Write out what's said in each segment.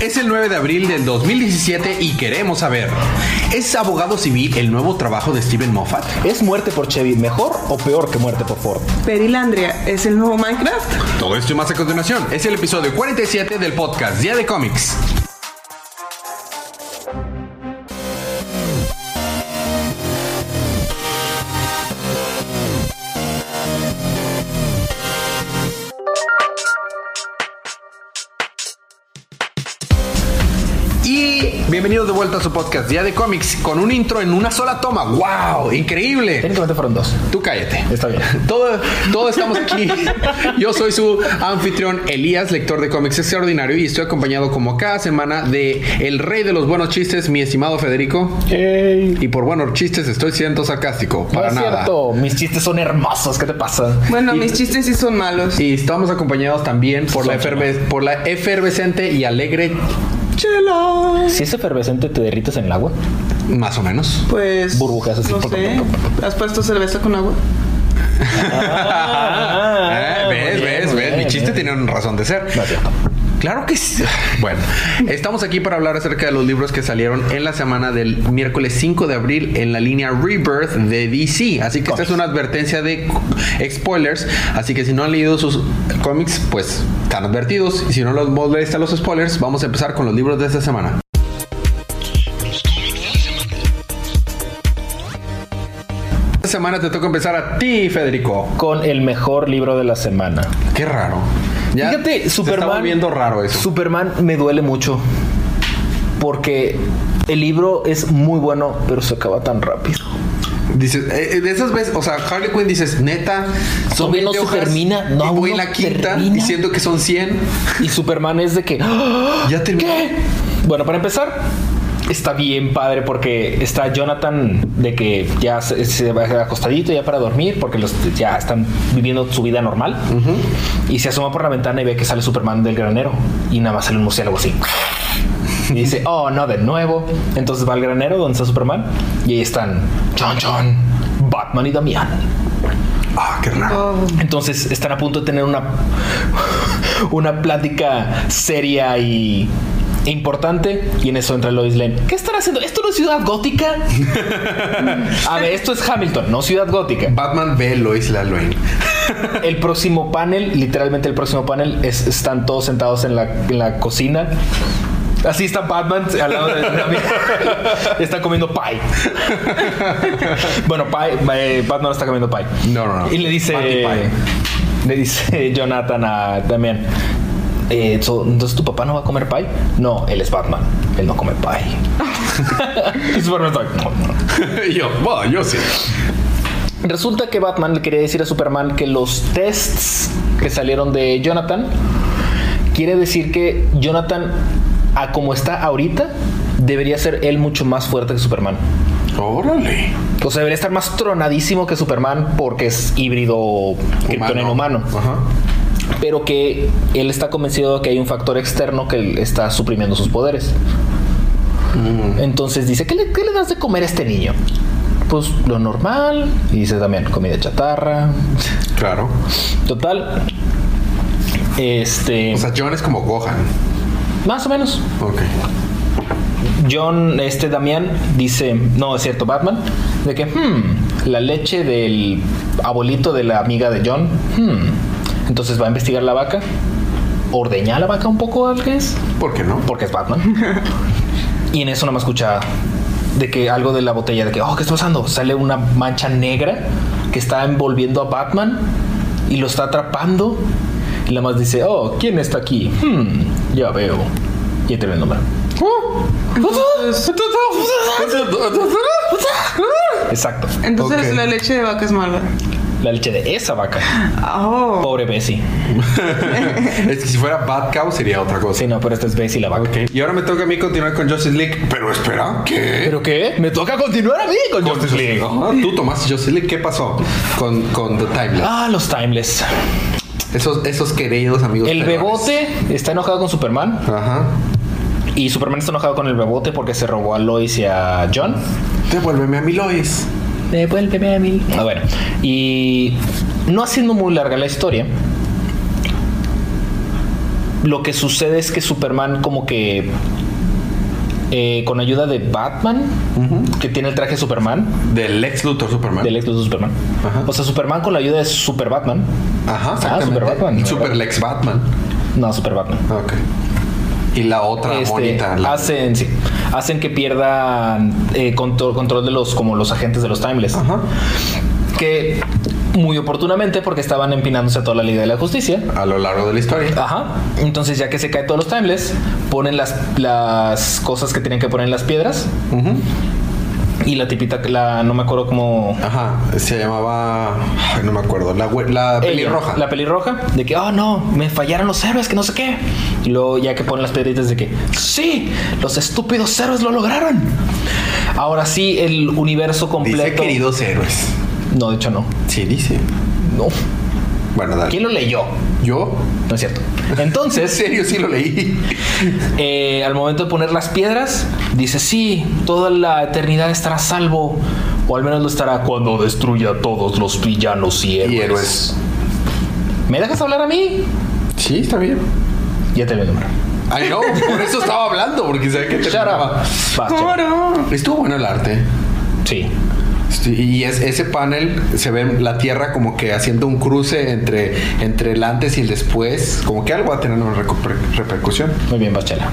Es el 9 de abril del 2017 y queremos saber, ¿es abogado civil el nuevo trabajo de Steven Moffat? ¿Es muerte por Chevy mejor o peor que muerte por Ford? Perilandria es el nuevo Minecraft. Todo esto y más a continuación. Es el episodio 47 del podcast Día de Cómics. Vuelta a su podcast Día de Cómics con un intro en una sola toma. ¡Wow! ¡Increíble! Técnicamente fueron dos. Tú cállate. Está bien. Todo, todos estamos aquí. Yo soy su anfitrión Elías, lector de cómics extraordinario, y estoy acompañado como cada semana de el rey de los buenos chistes, mi estimado Federico. Y por buenos chistes estoy siendo sarcástico. No Para es nada. cierto. Mis chistes son hermosos. ¿Qué te pasa? Bueno, Y- mis chistes sí son malos. Y estamos acompañados también por la, Son eferve- por la efervescente y alegre Chela. Si es efervescente, te derrites en el agua. más o menos. Pues. Burbujas así. No sé. ¿Has puesto cerveza con agua? Eh, muy ¿Ves? bien, ¿Ves? ¿Ves? Mi chiste bien. tiene una razón de ser. No es cierto. Claro que sí. Bueno, estamos aquí para hablar acerca de los libros que salieron en la semana del miércoles 5 de abril en la línea Rebirth de DC. Así que esta es una advertencia de spoilers. Así que si no han leído sus cómics, pues están advertidos. Y si no los molesta los spoilers, vamos a empezar con los libros de esta semana. Semana te toca empezar a ti, Federico. Con el mejor libro de la semana. Qué raro. Ya Fíjate, Superman. volviendo raro eso. Superman me duele mucho. Porque el libro es muy bueno, pero se acaba tan rápido. Dices, eh, eh, de esas veces, o sea, Harley Quinn dices, neta, son no 20 se hojas termina, no, y voy en la quinta termina. diciendo que son 100. Y Superman es de que. ¡Ah! Ya terminó. ¿Qué? Bueno, para empezar, está bien padre porque está Jonathan de que ya se, se va acostadito ya para dormir porque los ya están viviendo su vida normal. Y se asoma por la ventana y ve que sale Superman del granero y nada más sale un murciélago así. Y dice, oh, no, de nuevo. Entonces va al granero donde está Superman y ahí están John John, Batman y Damián. Ah, qué raro. Oh, Entonces están a punto de tener una, una plática seria y importante. Y en eso entra Lois Lane. ¿Qué están haciendo? ¿Esto no es ciudad gótica? a ver, esto es Hamilton, no ciudad gótica. Batman ve Lois Lane. El próximo panel, literalmente el próximo panel, es, están todos sentados en la, en la cocina. Así está Batman al lado de Está comiendo pie. bueno, pie, eh, Batman está comiendo pie. No, no, no. Y le dice. Le dice Jonathan a Damián. Eh, so, Entonces tu papá no va a comer pie? No, él es Batman. Él no come pie. y Superman está. "No, no". Yo, bueno, yo sí. Resulta que Batman le quería decir a Superman que los tests que salieron de Jonathan quiere decir que Jonathan, a como está ahorita, debería ser él mucho más fuerte que Superman. Órale. O sea, debería estar más tronadísimo que Superman porque es híbrido kryptoniano humano. Ajá. Pero que él está convencido de que hay un factor externo que está suprimiendo sus poderes. Entonces dice, ¿qué le, qué le das de comer a este niño? Pues lo normal. Y dice también, comida chatarra. Claro. Total. Este. O sea, John es como Gohan. más o menos. Ok. John, este Damián, dice, no, es cierto, Batman, de que, hmm, la leche del abuelito de la amiga de John, hmm. Entonces va a investigar la vaca, ordeña a la vaca un poco al que es, ¿Por qué no? porque es Batman. y en eso no me escucha de que algo de la botella, de que, oh, ¿qué está pasando? Sale una mancha negra que está envolviendo a Batman y lo está atrapando. Y la más dice, oh, ¿quién está aquí? Hmm, ya veo. Y entra el nombre. Exacto. entonces la leche de vaca es mala. La leche de esa vaca. Oh. Pobre Bessie. es que si fuera Bad Cow sería otra cosa. Sí, no, pero esta es Bessie la vaca. Y ahora me toca a mí continuar con Justice League. Pero espera, ¿qué? ¿Pero qué? Me toca continuar a mí con Justice League. Ajá, Tú tomaste Justice League. ¿Qué pasó con, con The Timeless? Ah, los Timeless. Esos, esos queridos amigos. El bebote está enojado con Superman. Ajá. Y Superman está enojado con el bebote porque se robó a Lois y a John. Devuélveme a mi Lois. Devuélveme a mí. Ah, bueno. Y no haciendo muy larga la historia, lo que sucede es que Superman como que eh, con ayuda de Batman, que tiene el traje de Superman, Del Lex Luthor Superman. del ex de Superman. Ajá. O sea, Superman con la ayuda de Super Batman. Ajá, Ah. Super Batman. Super Lex Batman. No, Super Batman. Ah, Ok. Y la otra Este, monita. la- hacen, sí, hacen que pierdan eh, control, control de los como los agentes de los Timeless. Ajá. Que muy oportunamente, porque estaban empinándose a toda la Liga de la Justicia. A lo largo de la historia. Ajá. Entonces, ya que se caen todos los Timeless, ponen las, las cosas que tienen que poner en las piedras. Ujú. Y la tipita, la no me acuerdo cómo. Ajá. Se llamaba. Ay, no me acuerdo. La, la pelirroja. La pelirroja. De que, oh no, me fallaron los héroes, que no sé qué. Y luego, ya que ponen las piedritas, de que, sí, los estúpidos héroes lo lograron. Ahora sí, el universo completo. Dice queridos héroes. No, de hecho, no. Sí, dice. No. Bueno, dale. ¿Quién lo leyó? ¿Yo? No es cierto. En Entonces, serio, sí lo leí. eh, al momento de poner las piedras, dice, sí, toda la eternidad estará a salvo. O al menos lo estará cuando destruya a todos los villanos y héroes. Y héroes. ¿Me dejas hablar a mí? Sí, está bien. Ya te voy a nombrar. Ay, no, por eso estaba hablando, porque sabía que te Shut up. Vas, chava. ¿Cómo Estuvo bueno el arte. Sí. Sí, y es, ese panel se ve la Tierra como que haciendo un cruce entre, entre el antes y el después. Como que algo va a tener una repercusión. Muy bien, Bachela.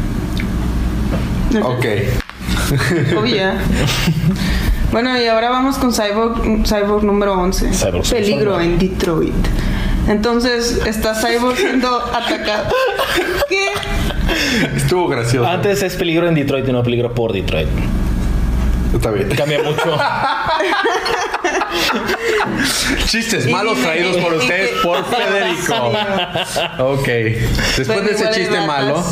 Ok. Obvia. Bueno, y ahora vamos con Cyborg, Cyborg número 11. Cyborg Peligro en Detroit. Entonces está Cyborg siendo atacado. ¿Qué? Estuvo gracioso. Antes es peligro en Detroit y no peligro por Detroit. Está bien. Cambia mucho. Chistes Y malos dime, traídos por ustedes por Federico. Ok. Después Pero de ese chiste ratas. malo.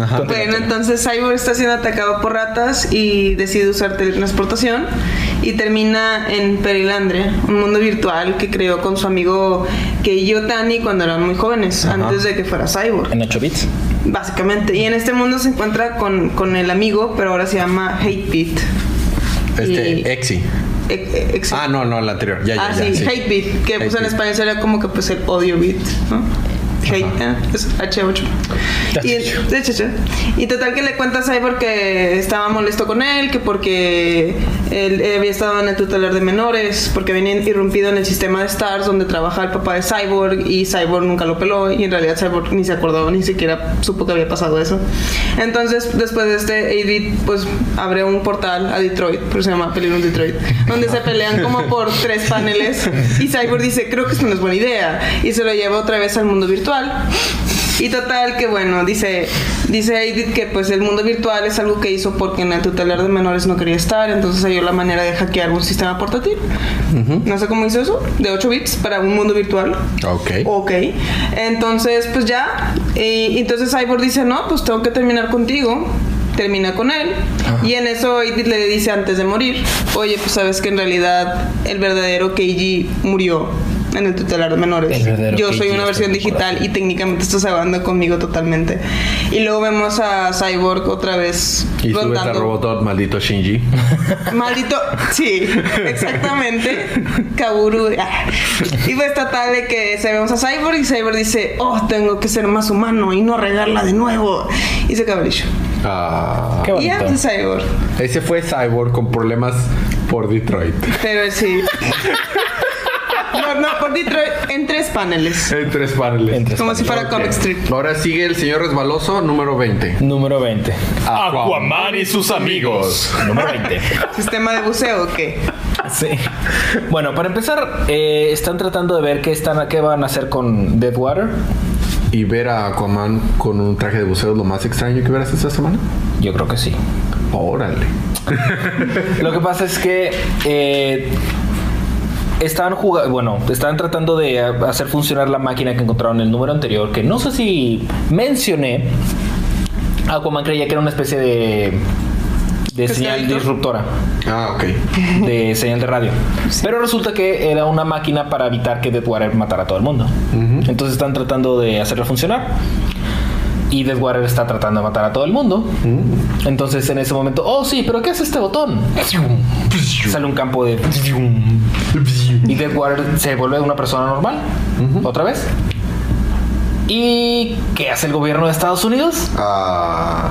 Ajá. Bueno, entonces Cyborg está siendo atacado por ratas y decide usar teletransportación y termina en Perilandria, un mundo virtual que creó con su amigo Kei Yotani cuando eran muy jóvenes, Ajá. antes de que fuera Cyborg. En 8 bits. Básicamente. Y en este mundo se encuentra con, con el amigo, pero ahora se llama Hate Beat. Este, Y- Exi. E- Ah, no, no, el anterior. Ya, ya, Ah, ya. sí, Hate Beat, que pues en español sería como que pues el odio beat, ¿no? Hate, eh, es H8. Y, H8. y total que le cuenta a Cyborg que estaba molesto con él, que porque él había estado en el tutelar de menores, porque habían irrumpido en el sistema de Stars donde trabaja el papá de Cyborg y Cyborg nunca lo peló y en realidad Cyborg ni se acordó, ni siquiera supo que había pasado eso. Entonces, después de este, Edith pues abre un portal a Detroit, pero se llama Peligro Detroit, donde se pelean como por tres paneles y Cyborg dice, creo que esto no es buena idea y se lo lleva otra vez al mundo virtual. Y total que bueno, dice dice Edith que pues el mundo virtual es algo que hizo porque en el tutelar de menores no quería estar, entonces halló la manera de hackear un sistema portátil. No sé cómo hizo eso, de 8 bits para un mundo virtual. Ok. Ok, entonces pues ya, y entonces Cyborg dice, no, pues tengo que terminar contigo. Termina con él y en eso Edith le dice antes de morir, oye, pues sabes que en realidad el verdadero Keiji murió en el tutelar de menores. Yo soy una versión digital y técnicamente estás hablando conmigo totalmente. Y luego vemos a Cyborg otra vez Y sube esta rondando. robot, maldito Shinji. Maldito, sí, exactamente. Kaburu. ah. Y pues total de que se vemos a Cyborg y Cyborg dice, oh, tengo que ser más humano y no regarla de nuevo. Y se acaba el show. Ah. Qué Y ya, bonito. pues Cyborg. Ese fue Cyborg con problemas por Detroit. Pero sí. No, no, por Detroit en tres paneles. En tres paneles. En tres Como si fuera. Comic Strip. Ahora sigue el señor resbaloso número 20. Número 20. Aquaman y sus amigos. Número 20. ¿Sistema de buceo o qué? Sí. Bueno, para empezar, eh, están tratando de ver qué, están, qué van a hacer con Deadwater. Y ver a Aquaman con un traje de buceo es lo más extraño que verás esta semana. Yo creo que sí. Órale. Lo que pasa es que eh, estaban jugando, bueno, estaban tratando de hacer funcionar la máquina que encontraron en el número anterior, que no sé si mencioné. Aquaman creía que era una especie de, de señal disruptora, Ah, ok. de señal de radio. Pero resulta que era una máquina para evitar que Deadwater matara a todo el mundo. Entonces están tratando de hacerla funcionar. Y Deadwater está tratando de matar a todo el mundo. Entonces en ese momento, oh sí, pero ¿qué hace este botón? Sale un campo de... Y Deadwater se vuelve una persona normal. Otra vez. ¿Y qué hace el gobierno de Estados Unidos? Ah.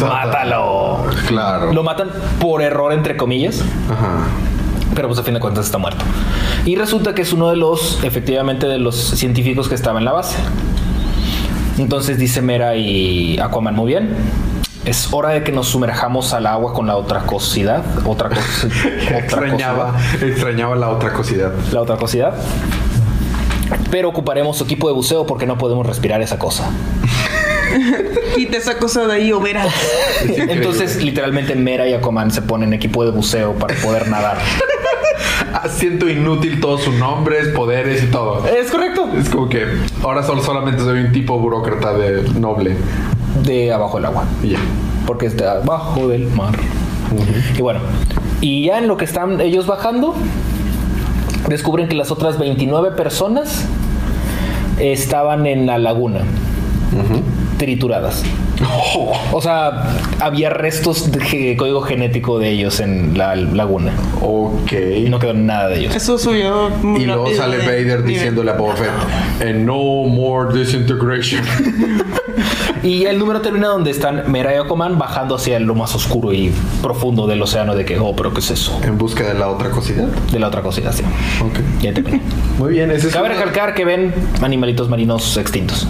Mátalo. Claro. Lo matan por error, entre comillas. Ajá. Pero pues a fin de cuentas está muerto. Y resulta que es uno de los, efectivamente, de los científicos que estaba en la base. Entonces dice Mera y Aquaman, muy bien. Es hora de que nos sumerjamos al agua con la otra cosidad. Otra cosa. Extrañaba, extrañaba la otra cosidad. La otra cosidad. Pero ocuparemos su equipo de buceo porque no podemos respirar esa cosa. Quita esa cosa de ahí o verás. Entonces, literalmente, Mera y Aquaman se ponen equipo de buceo para poder nadar. Siento inútil todos sus nombres, poderes y todo. es correcto. Es como que ahora solo, solamente soy un tipo burócrata de noble. De abajo del agua. Ya. Porque es de abajo del mar. Y bueno, y ya en lo que están ellos bajando, descubren que las otras 29 personas estaban en la laguna, trituradas. O sea, había restos de código genético de ellos en la laguna. Ok. Y no quedó nada de ellos. Eso subió muy Y luego sale de Vader diciéndole a Boba Fett, "And no more disintegration. Y el número termina donde están Mera y Aquaman bajando hacia lo más oscuro y profundo del océano de que, oh, pero ¿qué es eso? en busca de la otra cosidad. De la otra cosita, sí. Ok. Ya terminé. Muy bien, ese es Cabe recalcar que ven animalitos marinos extintos.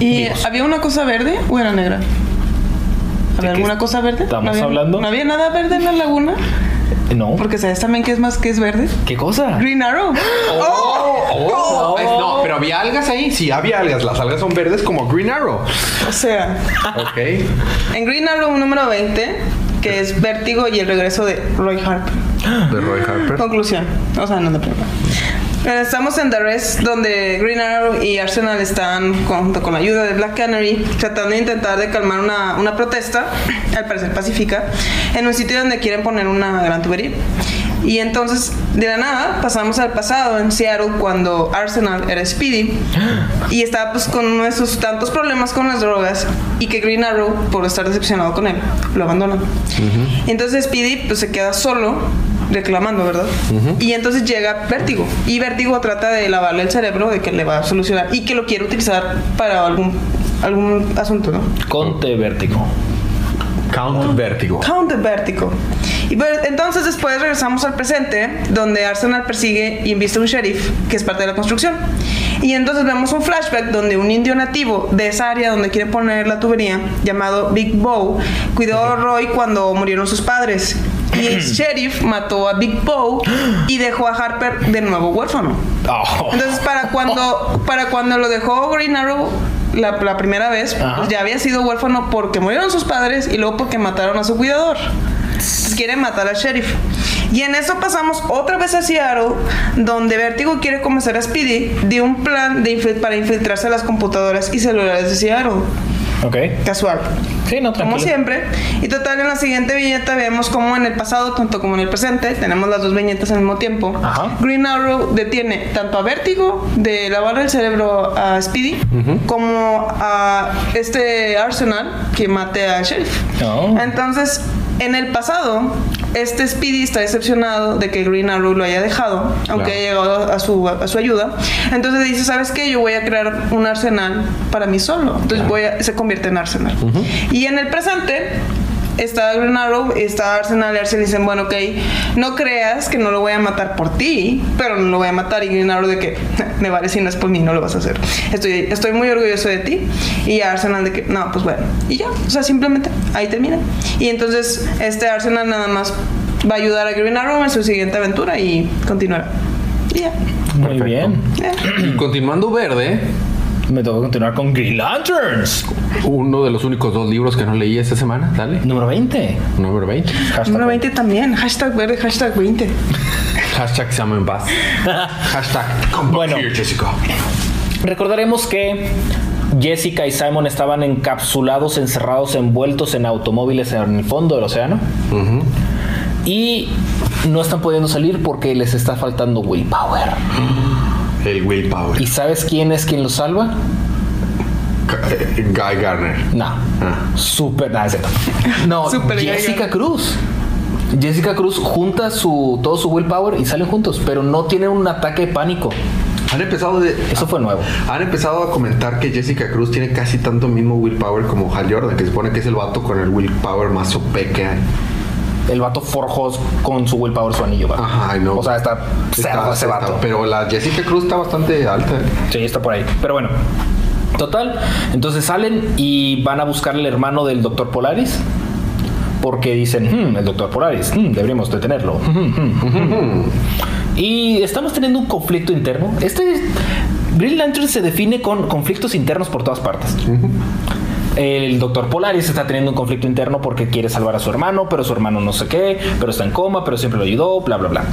¿Y Vivos. había una cosa verde o era negra? ¿Había alguna cosa verde? estamos ¿No había- hablando? ¿No había nada verde en la laguna? No. Porque sabes también que es más que es verde. ¿Qué cosa? Green Arrow. Oh, es- no, pero había algas ahí. Sí, había algas. Las algas son verdes como Green Arrow. O sea, Ok. en Green Arrow número 20, que es Vértigo y el regreso de Roy Harper. De Roy Harper. Conclusión. O sea, no de primera. Estamos en The Rest, donde Green Arrow y Arsenal están, junto con la ayuda de Black Canary, tratando de intentar de calmar una, una protesta, al parecer pacífica, en un sitio donde quieren poner una gran tubería. Y entonces, de la nada, pasamos al pasado en Seattle cuando Arsenal era Speedy y estaba pues con uno de sus tantos problemas con las drogas y que Green Arrow, por estar decepcionado con él, lo abandona. Y entonces Speedy pues se queda solo reclamando, ¿verdad? Y entonces llega Vértigo y Vértigo trata de lavarle el cerebro de que le va a solucionar y que lo quiere utilizar para algún algún asunto, ¿no? Conte Vértigo. Count Vértigo. Count Vértigo. Y pues, entonces después regresamos al presente, donde Arsenal persigue y enviste a un sheriff, que es parte de la construcción. Y entonces vemos un flashback donde un indio nativo de esa área donde quiere poner la tubería, llamado Big Bow, cuidó a Roy cuando murieron sus padres. Y el sheriff mató a Big Bow y dejó a Harper de nuevo huérfano. Oh. Entonces, para cuando, para cuando lo dejó Green Arrow la, la primera vez, pues ya había sido huérfano porque murieron sus padres y luego porque mataron a su cuidador. Entonces quiere matar al sheriff. Y en eso pasamos otra vez a Seattle, donde Vertigo quiere convencer a Speedy de un plan de infil- para infiltrarse a las computadoras y celulares de Seattle. Ok. Casual. Sí, no, Como tranquilo. siempre. Y total, en la siguiente viñeta vemos como en el pasado, tanto como en el presente, tenemos las dos viñetas al mismo tiempo. Ajá. Green Arrow detiene tanto a Vértigo de lavar el cerebro a Speedy, como a este Arsenal que mate al sheriff. Oh. Entonces, en el pasado, este Speedy está decepcionado de que Green Arrow lo haya dejado, aunque Claro. haya llegado a su, a su ayuda. Entonces dice, ¿sabes qué? Yo voy a crear un arsenal para mí solo. Entonces voy a- se convierte en arsenal. Y en el presente... Está Green Arrow, está Arsenal y Arsenal dicen, bueno, ok, no creas que no lo voy a matar por ti, pero no lo voy a matar. Y Green Arrow de que, me vale si no es por mí, no lo vas a hacer. Estoy, estoy muy orgulloso de ti. Y Arsenal de que, no, pues bueno. Y ya, o sea, simplemente ahí termina. Y entonces este Arsenal nada más va a ayudar a Green Arrow en su siguiente aventura y continuará. Y ya. Muy Perfecto. bien. Y continuando verde, Me toca continuar con Green Lanterns. uno de los únicos dos libros que no leí esta semana. Dale. Número 20. Número 20. Hashtag Número 20 también. Hashtag verde, hashtag 20. Hashtag Sam en paz. Hashtag come back Bueno. here, Jessica. Recordaremos que Jessica y Simon estaban encapsulados, encerrados, envueltos en automóviles en el fondo del océano. Y no están pudiendo salir porque les está faltando willpower. El willpower. ¿Y sabes quién es quien los salva? Eh, Guy Garner. No. Ah. Super. nada. No, Super Jessica. Cruz. Jessica Cruz junta su, todo su willpower y salen juntos, pero no tienen un ataque de pánico. Han empezado de. Eso fue nuevo. Han empezado a comentar que Jessica Cruz tiene casi tanto mismo willpower como Hal Jordan, que se supone que es el vato con el willpower más OP que hay. El vato forjó con su willpower su anillo, ¿va? Ajá, know. O sea, está cerdo ese está- vato. Pero la Jessica Cruz está bastante alta. Sí, está por ahí. Pero bueno. Total. Entonces salen y van a buscar al hermano del doctor Polaris. Porque dicen, "Hmm, el doctor Polaris, hmm, deberíamos detenerlo. Hmm, hmm". y estamos teniendo un conflicto interno. Este Green Lantern se define con conflictos internos por todas partes. El doctor Polaris está teniendo un conflicto interno porque quiere salvar a su hermano, pero su hermano no sé qué, pero está en coma, pero siempre lo ayudó, bla, bla, bla.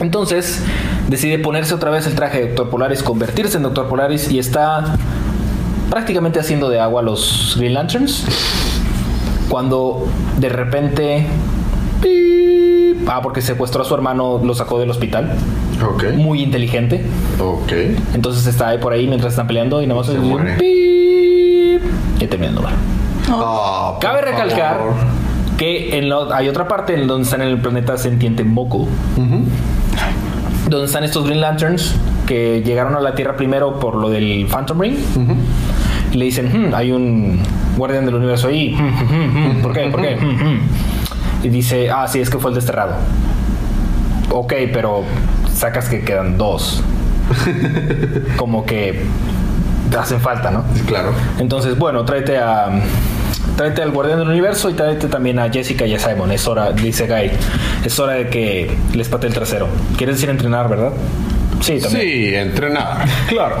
Entonces decide ponerse otra vez el traje de Doctor Polaris, convertirse en Doctor Polaris y está prácticamente haciendo de agua los Green Lanterns. Cuando de repente... ¡pip! Ah, porque secuestró a su hermano, lo sacó del hospital. Ok. Muy inteligente. Ok. Entonces está ahí por ahí mientras están peleando y nada más Se oye un muere. ¡pip! y termina el lugar. Ah, por Cabe recalcar favor. que en lo- hay otra parte en donde están en el planeta sentiente Moco, Ujú. donde están estos Green Lanterns que llegaron a la Tierra primero por lo del Phantom Ring. Y le dicen, "Hmm, hay un guardián del universo ahí. Hmm, hmm. ¿Por qué? ¿Por qué? Hmm, hmm". Y dice, ah, sí, es que fue el desterrado. Ok, pero sacas que quedan dos. Como que hacen falta, ¿no? Claro. Entonces, bueno, tráete a. Tráete al Guardián del Universo y tráete también a Jessica y a Simon. Es hora, dice Guy. Es hora de que les pate el trasero. ¿Quieres decir entrenar, verdad? Sí, también. Sí, entrenar. Claro.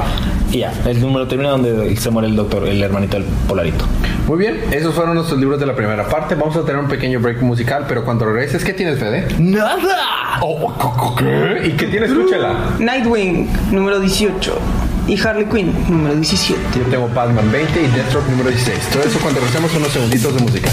Y ya, el número termina donde se muere el doctor, el hermanito del Polarito. Muy bien, esos fueron nuestros libros de la primera parte. Vamos a tener un pequeño break musical, pero cuando regreses, ¿qué tienes, Fede? ¡Nada! Oh, ¿Qué? ¿Y qué tienes? Escúchala. Nightwing, número 18. Y Harley Quinn, número 17. Yo tengo Batman 20 y Deathstroke número 16. Todo eso cuando regresemos unos segunditos de música.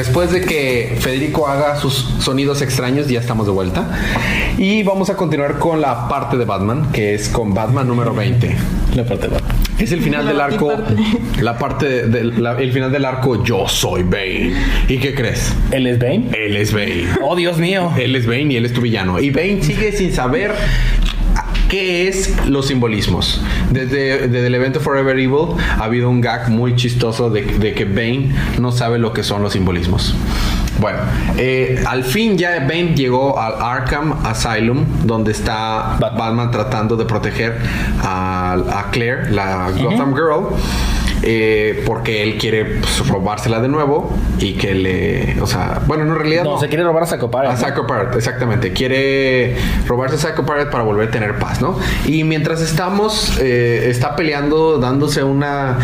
Después de que Federico haga sus sonidos extraños, ya estamos de vuelta. Y vamos a continuar con la parte de Batman, que es con Batman número 20. La parte de Es el final La del arco, parte. la parte de- del final del arco Yo soy Bane. ¿Y qué crees? ¿Él es Bane? Él es Bane. ¡Oh, Dios mío! Él es Bane y él es tu villano. Y Bane sigue sin saber qué es los simbolismos. Desde, desde el evento Forever Evil ha habido un gag muy chistoso de, de que Bane no sabe lo que son los simbolismos. Bueno, eh, al fin ya Bane llegó al Arkham Asylum, donde está Batman. Tratando de proteger a, a Claire, la Gotham Girl. Eh, porque él quiere pues, robársela de nuevo y que le, o sea, bueno, no, en realidad No, no. se quiere robar a Sacopar. A Psycho Pirate, exactamente. Quiere robarse a Psycho Pirate para volver a tener paz, ¿no? Y mientras estamos, eh, está peleando, dándose una,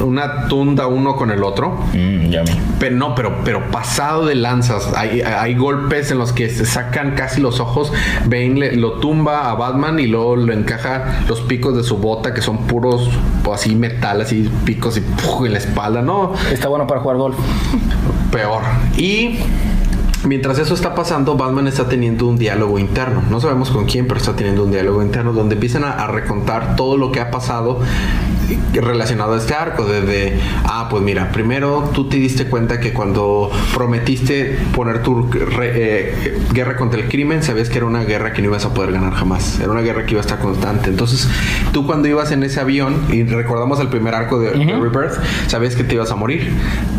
una tunda uno con el otro. Mm, yummy. Pero no, pero, pero pasado de lanzas. Hay, hay golpes en los que se sacan casi los ojos. Bane le- lo tumba a Batman y luego le encaja los picos de su bota, que son puros, así metal, así picos y ¡puf! en la espalda, ¿no? Está bueno para jugar golf. peor. Y mientras eso está pasando, Batman está teniendo un diálogo interno. No sabemos con quién, pero está teniendo un diálogo interno donde empiezan a, a recontar todo lo que ha pasado relacionado a este arco. Desde, ah, pues mira, primero tú te diste cuenta que cuando prometiste poner tu re- eh, guerra contra el crimen, sabías que era una guerra que no ibas a poder ganar jamás. Era una guerra que iba a estar constante. Entonces, tú cuando ibas en ese avión, y recordamos el primer arco de, de Rebirth, sabías que te ibas a morir.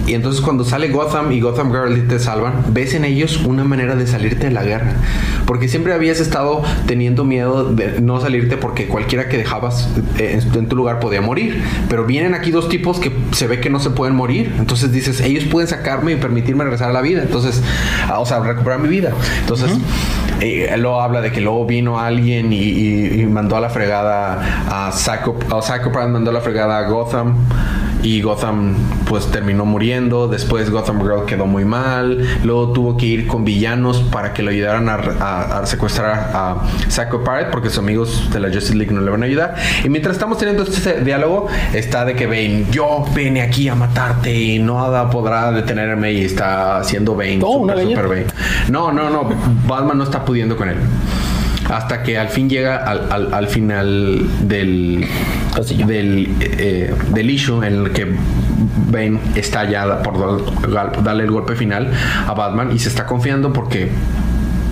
Y entonces cuando sale Gotham y Gotham Girl y te salvan, ves en ellos una manera de salirte de la guerra. Porque siempre habías estado teniendo miedo de no salirte porque cualquiera que dejabas eh, en tu lugar podía morir. Pero vienen aquí dos tipos que se ve que no se pueden morir. Entonces dices, ellos pueden sacarme y permitirme regresar a la vida. Entonces, ah, o sea, recuperar mi vida. Entonces, eh, luego habla de que luego vino alguien y, y- y mandó a la fregada a Psycho, a Psycho Pride mandó a la fregada a Gotham y Gotham pues terminó muriendo. Después Gotham Girl quedó muy mal. Luego tuvo que ir con villanos para que lo ayudaran a, a- a secuestrar a Psycho Pirate porque sus amigos de la Justice League no le van a ayudar. Y mientras estamos teniendo este diálogo, está de que Bane, yo vine aquí a matarte y nada podrá detenerme y está haciendo Bane. Oh, super, super Bane. No, no, no. Batman no está pudiendo con él. Hasta que al fin llega al, al- al final del, Pasillo. del, eh, del issue en el que Bane está ya por dar- darle el golpe final a Batman y se está confiando porque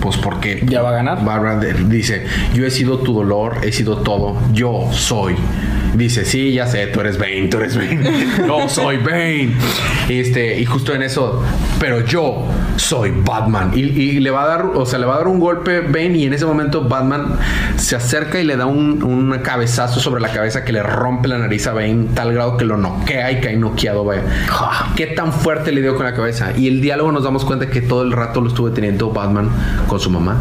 pues porque Ya va a ganar. Barbara dice yo he sido tu dolor he sido todo yo soy dice sí ya sé tú eres Bane tú eres Bane yo soy Bane este y justo en eso pero yo soy Batman y, y le va a dar o sea le va a dar un golpe Bane y en ese momento Batman se acerca y le da un, un cabezazo sobre la cabeza que le rompe la nariz a Bane tal grado que lo noquea y cae noqueado Bane. qué tan fuerte le dio con la cabeza y el diálogo nos damos cuenta que todo el rato lo estuvo teniendo Batman con su mamá.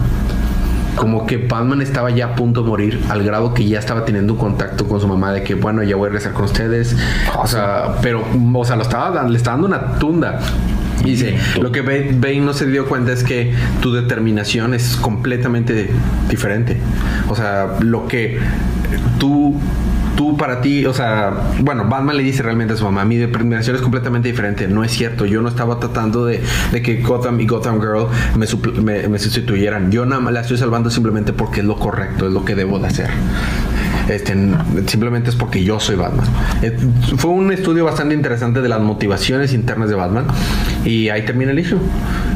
Como que Batman estaba ya a punto de morir al grado que ya estaba teniendo un contacto con su mamá de que bueno ya voy a regresar con ustedes o sea pero o sea lo estaba le estaba dando una tunda. Y dice lo que Ba- Bane no se dio cuenta es que tu determinación es completamente diferente o sea lo que tú para ti, o sea, bueno, Batman le dice realmente a su mamá, mi determinación es completamente diferente, no es cierto, yo no estaba tratando de, de que Gotham y Gotham Girl me, me- me sustituyeran, yo nada más la estoy salvando simplemente porque es lo correcto, es lo que debo de hacer. Este, simplemente es porque yo soy Batman. Eh, fue un estudio bastante interesante de las motivaciones internas de Batman y ahí termina el issue.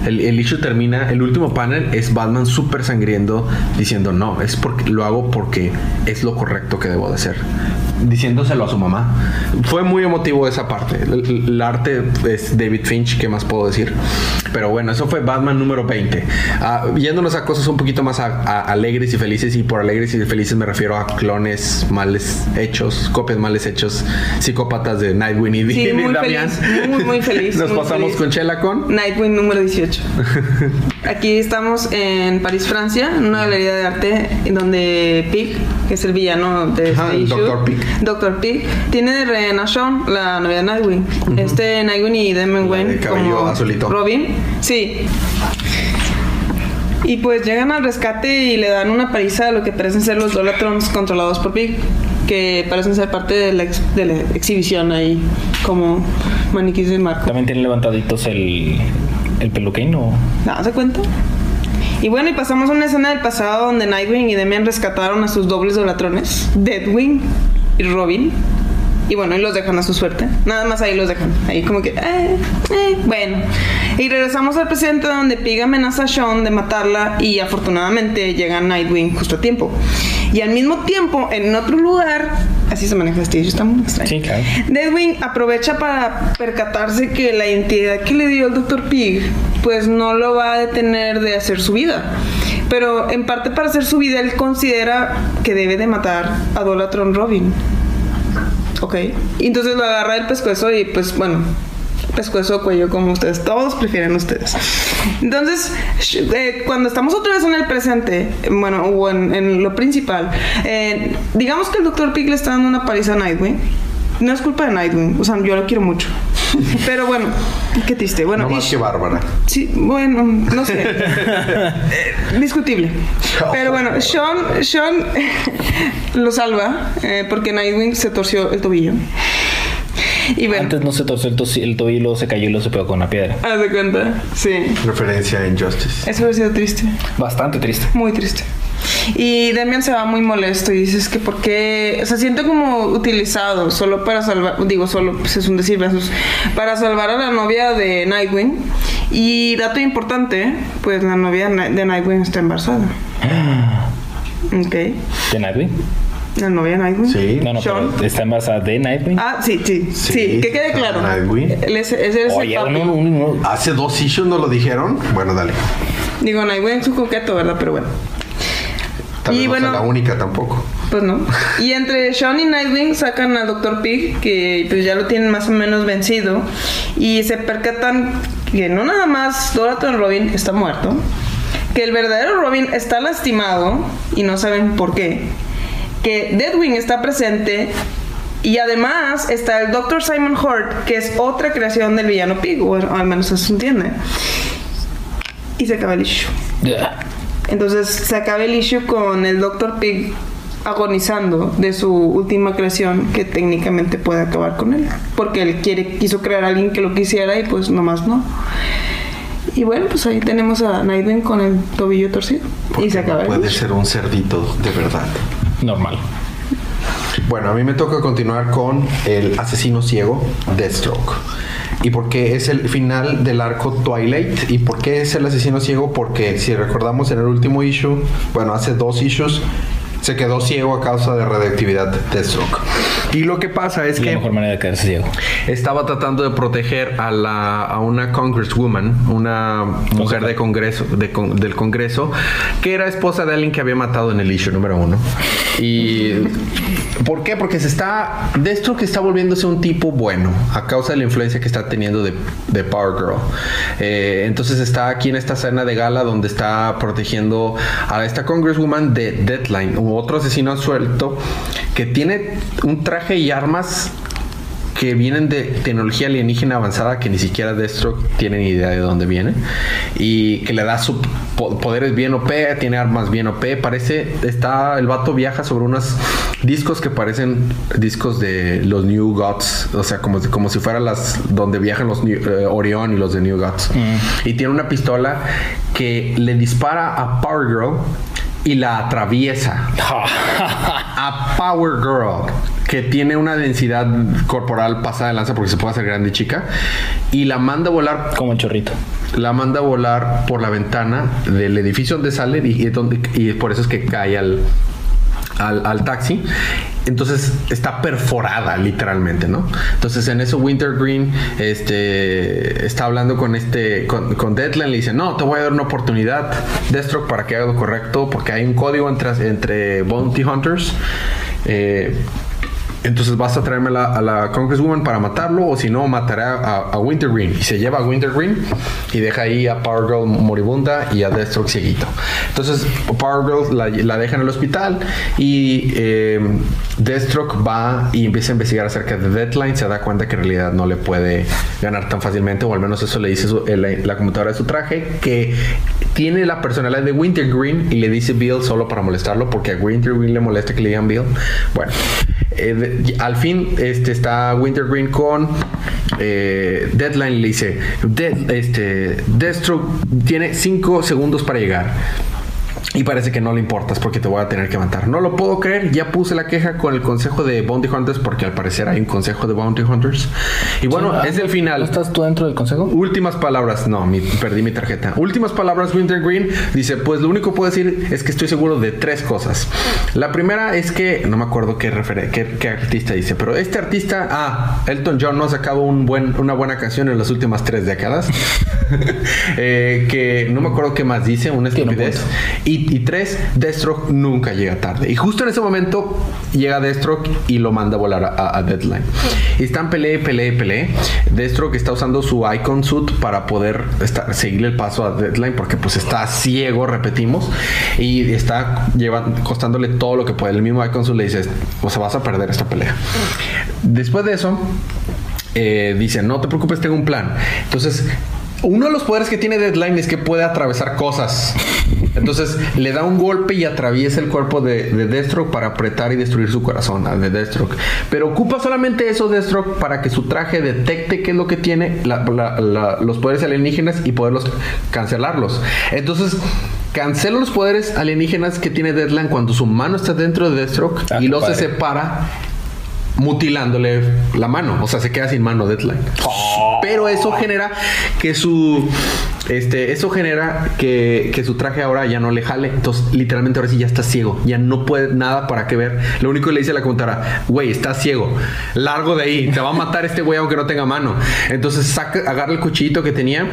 El, el issue termina, el último panel es Batman súper sangriendo diciendo no, es porque lo hago porque es lo correcto que debo de hacer. Diciéndoselo a su mamá. Fue muy emotivo esa parte. El, el arte es David Finch, ¿qué más puedo decir? Pero bueno, eso fue Batman número 20. Ah, yéndonos a cosas un poquito más a- a- alegres y felices, y por alegres y felices me refiero a clones males hechos, copias males hechos, psicópatas de Nightwing y, Sí, y muy Damián. feliz, muy, muy feliz, Nos muy pasamos feliz. con Chela con. Nightwing número 18. Aquí estamos en París, Francia, en una galería de arte en donde Pig, que es el villano de Ajá, este issue, Dr. Pig. Dr. Pig, tiene de rehén a Sean, la novia de Nightwing. Este Nightwing y La Wayne de cabello como azulito. Robin. Sí. Y pues llegan al rescate y le dan una paliza a lo que parecen ser los Dolatrons controlados por Pig, que parecen ser parte de la, ex- de la exhibición ahí, como maniquíes de marco. También tienen levantaditos el, el peluquín o. ¿No se cuenta? Y bueno, y pasamos a una escena del pasado donde Nightwing y Demian rescataron a sus dobles dolatrones, Deadwing y Robin. Y bueno, y los dejan a su suerte. Nada más ahí los dejan. Ahí como que, eh, eh, bueno. Y regresamos al presente donde Pig amenaza a Sean de matarla y afortunadamente llega Nightwing justo a tiempo. Y al mismo tiempo, en otro lugar, así se maneja este, está muy extraño. Sí, claro. Deadwing aprovecha para percatarse que la identidad que le dio el Dr. Pig pues no lo va a detener de hacer su vida. Pero en parte para hacer su vida él considera que debe de matar a Dolatron Robin. Ok. Y entonces lo agarra el pescuezo y pues bueno, pescuezo o cuello como ustedes, todos prefieren ustedes. Entonces, eh, cuando estamos otra vez en el presente, bueno, o en, en lo principal, eh, digamos que el Dr. Pig le está dando una paliza a Nightwing. No es culpa de Nightwing, o sea, yo lo quiero mucho. Pero bueno, qué triste. Bueno, No más que Bárbara. Sí, bueno, no sé. Eh, discutible. Pero bueno, Sean, Sean lo salva eh, porque Nightwing se torció el tobillo. Y bueno, Antes no se torció el, tobillo, luego se cayó y luego se pegó con una piedra. haz de cuenta. Sí. Referencia a Injustice. Eso hubiera sido triste. Bastante triste. Muy triste. Y Damian se va muy molesto y dices que por qué, o sea, siente como utilizado solo para salvar, digo solo, pues es un decir, versus, para salvar a la novia de Nightwing. Y dato importante, pues la novia de Nightwing está embarazada. Ok. ¿De Nightwing? La novia de Nightwing. Sí. No, no, Sean. pero está embarazada de Nightwing. Ah, sí, sí, sí, Sí, que quede claro. Nightwing. Él es, es Oye, papi. no, no, no. Hace dos issues nos lo dijeron. Bueno, dale. Digo, Nightwing es un coqueto, ¿verdad? Pero bueno. Tal Y no bueno- sea la única tampoco. Pues no. Y entre Sean y Nightwing sacan al Dr. Pig, que pues ya lo tienen más o menos vencido. Y se percatan que no nada más Doraton Robin está muerto, que el verdadero Robin está lastimado y no saben por qué. Que Deadwing está presente y además está el Dr. Simon Hurt, que es otra creación del villano Pig, o al menos eso se entiende. Y se acaba el issue. Entonces se acaba el issue con el Dr. Pig agonizando de su última creación que técnicamente puede acabar con él. Porque él quiere, quiso crear a alguien que lo quisiera y pues nomás no. Y bueno, pues ahí tenemos a Nightwing con el tobillo torcido. Y se acaba el Puede issue. ser un cerdito de verdad. Normal. Bueno, a mí me toca continuar con el asesino ciego, Deathstroke. ¿Y por qué es el final del arco Twilight? ¿Y por qué es el asesino ciego? Porque si recordamos en el último issue, bueno, hace dos issues, se quedó ciego a causa de radioactividad Deathstroke. Y lo que pasa es la que mejor manera de quedarse ciego. estaba tratando de proteger a, la, a una congresswoman, una mujer de congreso, de con- del Congreso, que era esposa de alguien que había matado en el issue número uno. Y ¿por qué? Porque se está, Deathstroke está volviéndose un tipo bueno a causa de la influencia que está teniendo de, de Power Girl. Eh, entonces está aquí en esta escena de gala donde está protegiendo a esta congresswoman de Deadline, u otro asesino suelto que tiene un traje y armas que vienen de tecnología alienígena avanzada que ni siquiera Deathstroke tiene ni idea de dónde viene y que le da su po- poderes bien OP, tiene armas bien OP, parece está el vato viaja sobre unos discos que parecen discos de los New Gods, o sea, como, como si fueran las donde viajan los New- eh, Orión y los de New Gods. Y tiene una pistola que le dispara a Power Girl y la atraviesa a Power Girl, que tiene una densidad corporal pasada de lanza porque se puede hacer grande y chica, y la manda a volar, Como el chorrito. la manda a volar por la ventana del edificio donde sale y, y por eso es que cae al, al, al taxi. Entonces está perforada literalmente, ¿no? Entonces en eso Wintergreen este, está hablando con este con, con Deadline le dice, no, te voy a dar una oportunidad, Deathstroke, para que haga lo correcto, porque hay un código entre, entre Bounty Hunters. Eh, entonces vas a traerme a la, Congresswoman para matarlo, o si no, mataré a, Wintergreen. Y se lleva a Wintergreen y deja ahí a Power Girl moribunda y a Deathstroke cieguito. Entonces Power Girl la, la deja en el hospital y eh, Deathstroke va y empieza a investigar acerca de Deadline. Se da cuenta que en realidad no le puede ganar tan fácilmente, o al menos eso le dice su- eh, la, la computadora de su traje, que tiene la personalidad de Wintergreen y le dice Bill solo para molestarlo, porque a Wintergreen le molesta que le digan Bill. Bueno. Eh, de- al fin este, está Wintergreen con eh, Deadline le dice "Dead- este, tiene 5 segundos para llegar y parece que no le importas porque te voy a tener que matar. No lo puedo creer. Ya puse la queja con el consejo de Bounty Hunters porque al parecer hay un consejo de Bounty Hunters. Y bueno, Sí, es el ¿No final. estás tú dentro del consejo? Últimas palabras, no, mi- perdí mi tarjeta. Últimas palabras, Wintergreen dice, pues lo único que puedo decir es que estoy seguro de tres cosas. La primera es que, no me acuerdo qué, referen- qué, qué artista dice, pero este artista, ah, Elton John no ha sacado un buen, una buena canción en las últimas tres décadas. Eh, que no me acuerdo qué más dice, una estupidez. Y, y tres, Deathstroke nunca llega tarde. Y justo en ese momento llega Deathstroke y lo manda a volar a, a Deadline. Y están pelee, pelee, pelee. Deathstroke está usando su Icon Suit para poder estar- seguirle el paso a Deadline porque pues está ciego, repetimos. Y está llevan, costándole todo lo que puede. El mismo Icon Suit le dice, o sea, vas a perder esta pelea. Después de eso, eh, dice, no te preocupes, tengo un plan. Entonces, uno de los poderes que tiene Deadline es que puede atravesar cosas. Entonces, le da un golpe y atraviesa el cuerpo de, de Deathstroke para apretar y destruir su corazón al de Deathstroke. Pero ocupa solamente eso Deathstroke para que su traje detecte qué es lo que tiene la- la- la- los poderes alienígenas y poderlos cancelarlos. Entonces, cancela los poderes alienígenas que tiene Deadline cuando su mano está dentro de Deathstroke Ah, y luego se separa mutilándole la mano, o sea, se queda sin mano Deadline. Pero eso genera que su este eso genera que, que su traje ahora ya no le jale, entonces literalmente ahora sí ya está ciego, ya no puede nada para que ver. Lo único que le dice a la computadora, "Güey, estás ciego. Largo de ahí, te va a matar este güey aunque no tenga mano." Entonces saca agarra el cuchillito que tenía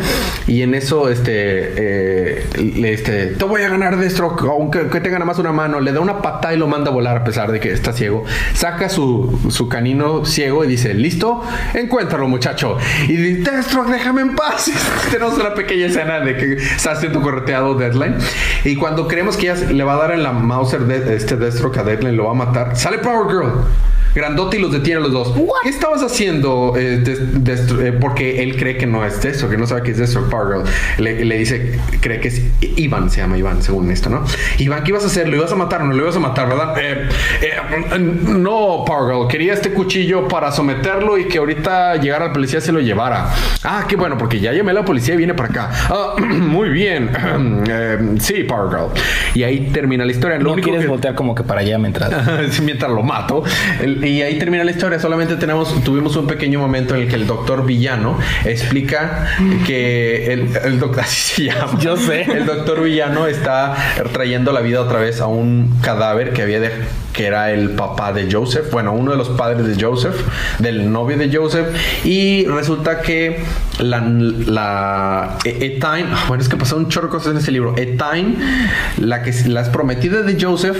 y en eso este eh, este te voy a ganar de stroke aunque que tenga nada más una mano, le da una patada y lo manda a volar a pesar de que está ciego. Saca su, su canino ciego y dice, "Listo, encuéntralo, muchacho." Y dice, Deathstroke, déjame en paz. Y tenemos una pequeña escena de que está siendo correteado Deadline. Y cuando creemos que ya le va a dar en la Mauser de este Deathstroke a Deadline, lo va a matar, sale Power Girl. Grandote y los detiene a los dos. ¿Qué estabas haciendo? eh, eh, porque él cree que no es Destro, que no sabe que es Destro. Power Girl le, le dice, cree que es Iván, se llama Iván, según esto, ¿no? Iván, ¿qué ibas a hacer? ¿Lo ibas a matar o no lo ibas a matar, verdad? Eh, eh, no, Power Girl, quería este cuchillo para someterlo y que ahorita llegara al policía y se lo llevara. Ah, qué bueno, porque ya llamé a la policía y viene para acá. Ah, muy bien. Eh, sí, Power Girl. Y ahí termina la historia. Lo No único quieres que- voltear como que para allá mientras. mientras lo mato. El- y ahí termina la historia. Solamente tenemos, tuvimos un pequeño momento en el que el doctor villano explica que el, el doctor, así se llama. Yo sé. El doctor villano está trayendo la vida otra vez a un cadáver que había de, que era el papá de Joseph. Bueno, uno de los padres de Joseph, del novio de Joseph. Y resulta que la, la E- Etine, bueno, es que pasó un chorro de cosas en ese libro. Etine, la que las prometidas de Joseph,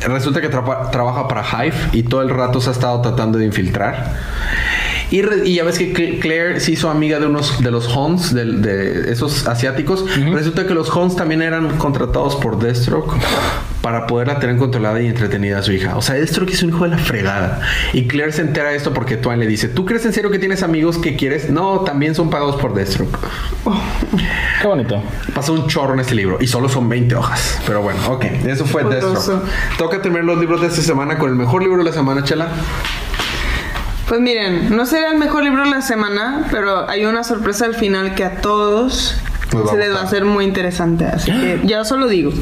resulta que trabaja para Hive y todo el rato se ha estado tratando de infiltrar. Y, re- y ya ves que Cl- Claire se hizo amiga de unos de los Huns, del- de, esos asiáticos. Resulta que los Huns también eran contratados por Deathstroke para poderla tener controlada y entretenida a su hija. O sea, Deathstroke es un hijo de la fregada. Y Claire se entera de esto porque Twain le dice, ¿tú crees en serio que tienes amigos que quieres? No, también son pagados por Deathstroke. Qué bonito. Pasa un chorro en este libro y solo son 20 hojas. Pero bueno, ok, eso fue. Deathstroke. Toca terminar los libros de esta semana con el mejor libro de la semana, Chela. Pues miren, no será el mejor libro de la semana, pero hay una sorpresa al final que a todos se les va a hacer muy interesante. Así que ya os lo digo.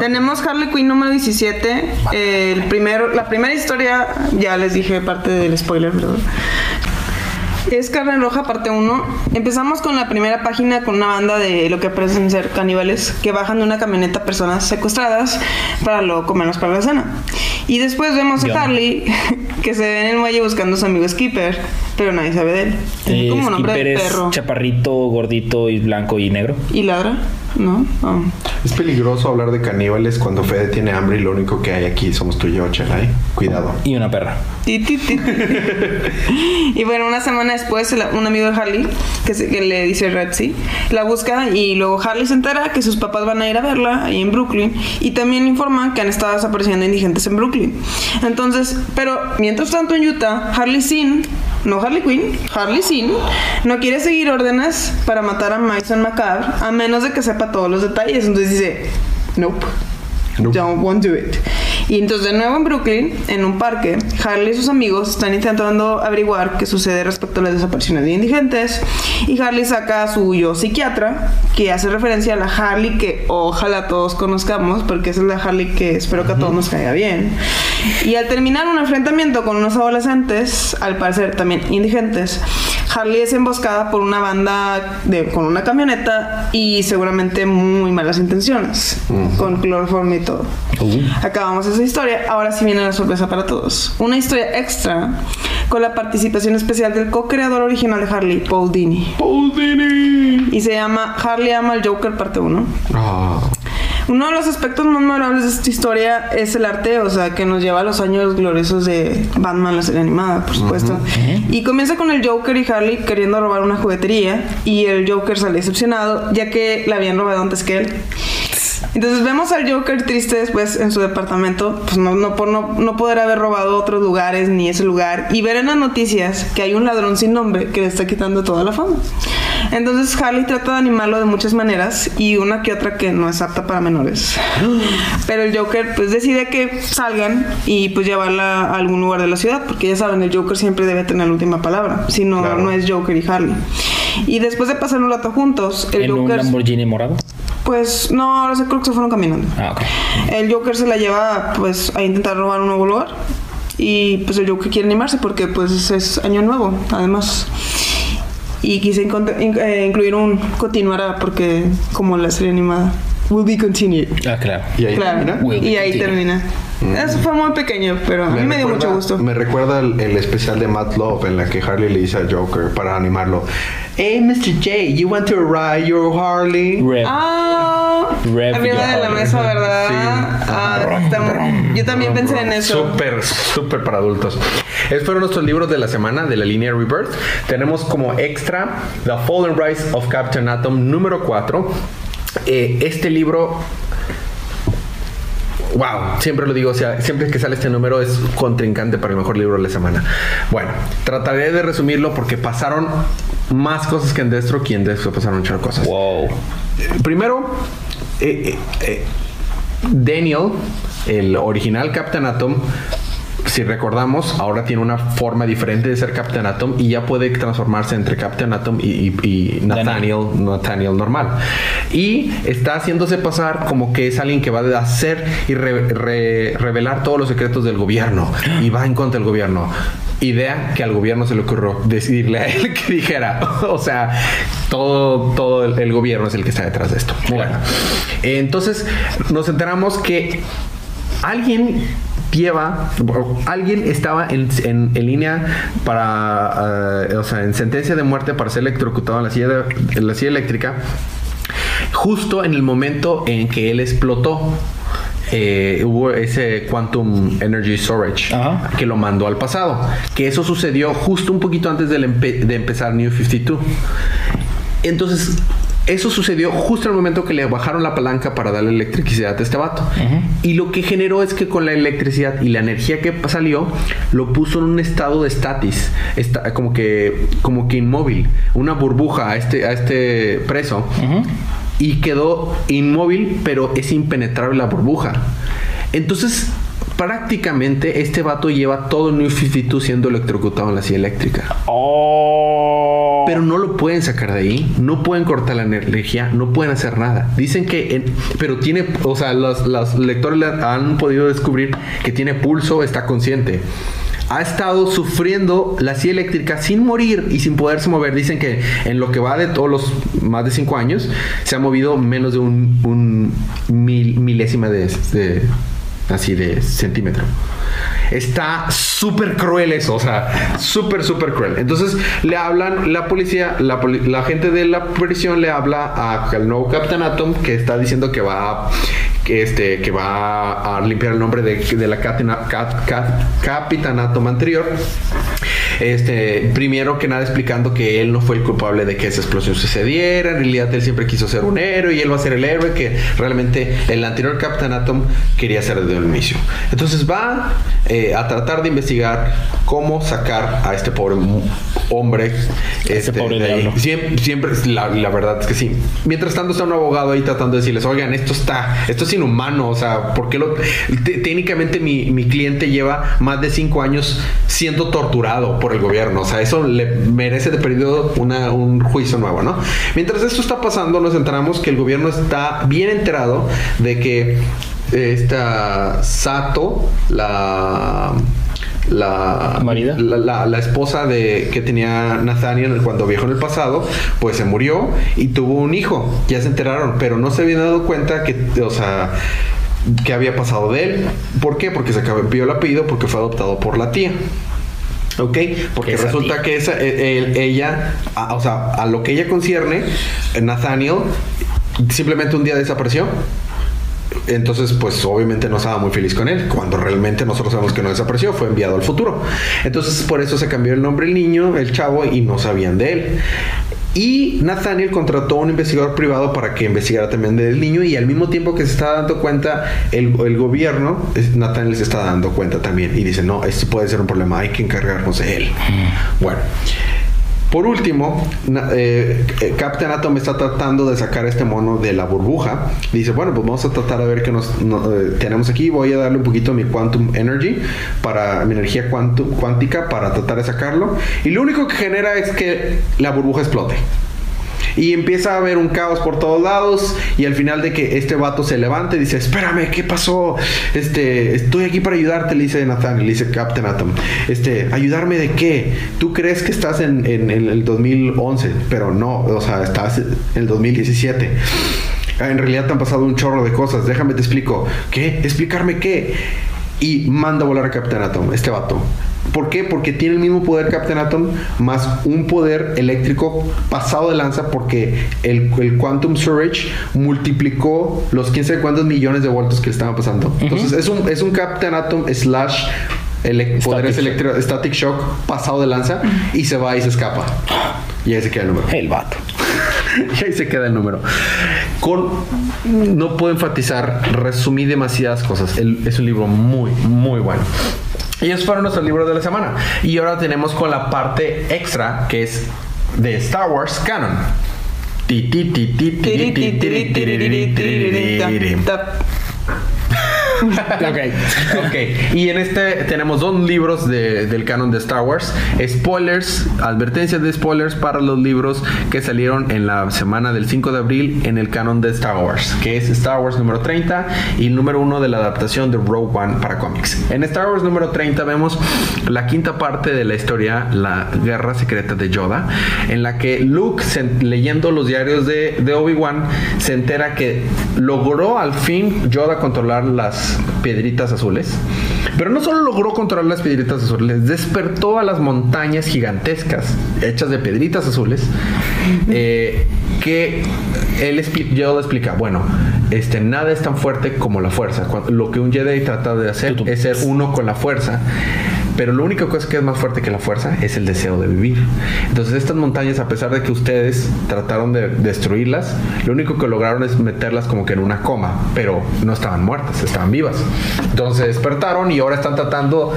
Tenemos Harley Quinn número 17. eh, el primero, la primera historia, ya les dije parte del spoiler, ¿verdad? Es Carne Roja, parte 1. Empezamos con la primera página con una banda de lo que parecen ser caníbales que bajan de una camioneta personas secuestradas para luego comerlos para la cena. Y después vemos Yo a no. Harley que se ve en el muelle buscando a su amigo Skipper, pero nadie sabe de él. Tiene Eh, como nombre Skipper de es chaparrito, gordito y blanco y negro. ¿Y ladra? ¿No? Oh. Es peligroso hablar de caníbales cuando Fede tiene hambre y lo único que hay aquí somos tú y yo, Chela. ¿eh? Cuidado. Y una perra. Y bueno, una semana después, un amigo de Harley, que, se- que le dice Retsy, la busca y luego Harley se entera que sus papás van a ir a verla ahí en Brooklyn y también le informan que han estado desapareciendo indigentes en Brooklyn. Entonces, pero mientras tanto en Utah, Harley Sin, no Harley Quinn, Harley Sin, no quiere seguir órdenes para matar a Mason Macabre a menos de que sepa todos los detalles. Entonces dice, nope. Nope. Don't won't do it. Y entonces de nuevo en Brooklyn, en un parque, Harley y sus amigos están intentando averiguar qué sucede respecto a las desapariciones de indigentes. Y Harley saca a su yo psiquiatra, que hace referencia a la Harley que ojalá todos conozcamos, porque esa es la Harley que espero que a todos nos caiga bien. Y al terminar un enfrentamiento con unos adolescentes, al parecer también indigentes, Harley es emboscada por una banda de, con una camioneta y seguramente muy malas intenciones, con cloroformo y todo. Uh. Acabamos esa historia. Ahora sí viene la sorpresa para todos. Una historia extra con la participación especial del co-creador original de Harley, Paul Dini. Paul Dini. Y se llama Harley ama al Joker parte 1. Ah, Uno de los aspectos más memorables de esta historia es el arte, o sea, que nos lleva a los años gloriosos de Batman, la serie animada, por supuesto. Y comienza con el Joker y Harley queriendo robar una juguetería y el Joker sale decepcionado ya que la habían robado antes que él. Entonces vemos al Joker triste después en su departamento, pues no, no por no, no poder haber robado otros lugares ni ese lugar y ver en las noticias que hay un ladrón sin nombre que le está quitando toda la fama. Entonces Harley trata de animarlo de muchas maneras y una que otra que no es apta para menores. Pero el Joker pues decide que salgan y pues llevarla a algún lugar de la ciudad porque ya saben, el Joker siempre debe tener la última palabra, si no, Claro. no es Joker y Harley. Y después de pasar un rato juntos, el en un Joker... Lamborghini morado. Pues no, ahora sí creo que se fueron caminando. Ah, ok. El Joker se la lleva pues a intentar robar un nuevo lugar y pues el Joker quiere animarse porque pues es año nuevo además y quise eh, incluir un continuará porque como la serie animada will be continued Ah, claro. y ahí claro termina. Will y ahí continue. termina eso fue muy pequeño pero a mí me dio recuerda- mucho gusto Me recuerda el, el especial de Matt Love en la que Harley le dice al Joker para animarlo. Hey, Mr. J, you want to ride your Harley? Rev. ah Rev arriba de la mesa verdad Sí. Ah, está muy- yo también pensé en eso Súper, súper para adultos. Esos fueron nuestros libros de la semana de la línea Rebirth. Tenemos como extra The Fall and Rise of Captain Atom número 4. Eh, este libro Wow, siempre lo digo, o sea, siempre que sale este número es contrincante para el mejor libro de la semana. Bueno, trataré de resumirlo porque pasaron más cosas que en Destro, que en Destro pasaron muchas cosas. Wow. Primero, eh, eh, eh, Daniel, el original Captain Atom, si recordamos, ahora tiene una forma diferente de ser Captain Atom y ya puede transformarse entre Captain Atom y, y- y Nathaniel, Nathaniel normal. Y está haciéndose pasar como que es alguien que va a hacer y re- re- revelar todos los secretos del gobierno y va en contra del gobierno. Idea que al gobierno se le ocurrió decidirle a él que dijera, o sea, todo, todo el, el gobierno es el que está detrás de esto. Bueno, entonces nos enteramos que alguien lleva, alguien estaba en, en- en línea para, eh, o sea, en sentencia de muerte para ser electrocutado en la silla, de- en la silla eléctrica, justo en el momento en que él explotó. eh, hubo ese Quantum Energy Storage Ajá. que lo mandó al pasado. Que eso sucedió justo un poquito antes empe- de empezar New 52. Entonces, eso sucedió justo en el momento que le bajaron la palanca para darle electricidad a este vato. Y lo que generó es que con la electricidad y la energía que salió, lo puso en un estado de statis, está, como que como que inmóvil, una burbuja a este a este preso. Y quedó inmóvil, pero es impenetrable la burbuja. Entonces, prácticamente este vato lleva todo New 52 siendo electrocutado en la silla eléctrica. Oh. Pero no lo pueden sacar de ahí, no pueden cortar la energía, no pueden hacer nada. Dicen que, en- pero tiene, o sea, los, los lectores le han podido descubrir que tiene pulso, está consciente. Ha estado sufriendo la silla eléctrica sin morir y sin poderse mover. Dicen que en lo que va de todos los más de cinco años, se ha movido menos de un, mil- milésima de- así de centímetro. Está súper cruel eso, o sea, súper, súper cruel. Entonces le hablan, la policía, la, gente de la prisión le habla al nuevo Captain Atom que está diciendo que va a, que este, que va a limpiar el nombre de, la Capitán Atom anterior. Este, primero que nada explicando que él no fue el culpable de que esa explosión sucediera. En realidad él siempre quiso ser un héroe y él va a ser el héroe que realmente el anterior Captain Atom quería ser desde el inicio. Entonces va eh, a tratar de investigar cómo sacar a este pobre hombre. este, pobre de ahí. diablo. Siempre, siempre la, la verdad es que sí. Mientras tanto está un abogado ahí tratando de decirles, oigan, esto está, esto es inhumano, o sea, ¿por qué lo te- técnicamente mi, mi cliente lleva más de cinco años siendo torturado por el gobierno? O sea, eso le merece de perdido una- un juicio nuevo, ¿no? Mientras esto está pasando, nos enteramos que el gobierno está bien enterado de que esta Sato, la la, ¿Marida? la, la- la esposa de que tenía Nathaniel cuando viajó en el pasado, pues se murió y tuvo un hijo. Ya se enteraron, pero no se habían dado cuenta que, o sea, que había pasado de él. ¿Por qué? Porque se cambió el apellido porque fue adoptado por la tía. ¿Ok? Porque resulta que esa, él- ella, a- o sea, a lo que ella concierne, eh, Nathaniel simplemente un día desapareció. Entonces, pues obviamente no estaba muy feliz con él, cuando realmente nosotros sabemos que no desapareció, fue enviado al futuro. Entonces, por eso se cambió el nombre el niño, el chavo, y no sabían de él. Y Nathaniel contrató a un investigador privado para que investigara también del niño y al mismo tiempo que se está dando cuenta el, el gobierno, Nathaniel se está dando cuenta también y dice, no, esto puede ser un problema, hay que encargarnos de él. Bueno. Por último, eh, eh, Captain Atom está tratando de sacar este mono de la burbuja. Dice, bueno, pues vamos a tratar de ver qué nos, no- eh, tenemos aquí. Voy a darle un poquito mi Quantum Energy, para mi energía cuántica, para tratar de sacarlo. Y lo único que genera es que la burbuja explote. Y empieza a haber un caos por todos lados. Y al final de que este vato se levanta y dice: Espérame, ¿qué pasó? Este, estoy aquí para ayudarte, le dice Nathan, le dice Captain Atom. Este, ¿ayudarme de qué? Tú crees que estás en, en- el 2011, pero no, o sea, estás en el 2017. Ah, En realidad te han pasado un chorro de cosas. Déjame te explico. ¿Qué? ¿Explicarme qué? Y manda a volar a Captain Atom, este vato. ¿Por qué? Porque tiene el mismo poder Captain Atom más un poder eléctrico pasado de lanza porque el, el Quantum Surge multiplicó los quién sabe cuántos millones de voltios que le estaban pasando. Entonces es un, es un Captain Atom slash el poderes Static electro, static shock pasado de lanza y se va y se escapa. Y ahí se queda el número. El vato. Y ahí se queda el número. Con no puedo enfatizar, resumí demasiadas cosas. Es un libro muy, muy bueno. Y esos fueron nuestros libros de la semana. Y ahora tenemos con la parte extra que es de Star Wars Canon. ok. Ok, y en este tenemos dos libros de- del canon de Star Wars. Spoilers, advertencias de spoilers para los libros que salieron en la semana del 5 de abril en el canon de Star Wars, que es Star Wars número 30 y número 1 de la adaptación de Rogue One para cómics. En Star Wars número 30 vemos la quinta parte de la historia, la guerra secreta de Yoda, en la que Luke, leyendo los diarios de, de Obi-Wan, se entera que logró al fin Yoda controlar las piedritas azules. Pero no solo logró controlar las piedritas azules, despertó a las montañas gigantescas hechas de piedritas azules. eh, que él expli- Yoda explica, bueno, este, nada es tan fuerte como la fuerza. Cuando- lo que un Jedi trata de hacer Tú, tú. es ser uno con la fuerza. Pero la única cosa que es más fuerte que la fuerza es el deseo de vivir. Entonces estas montañas, a pesar de que ustedes trataron de destruirlas, lo único que lograron es meterlas como que en una coma, pero no estaban muertas, estaban vivas. Entonces despertaron y ahora están tratando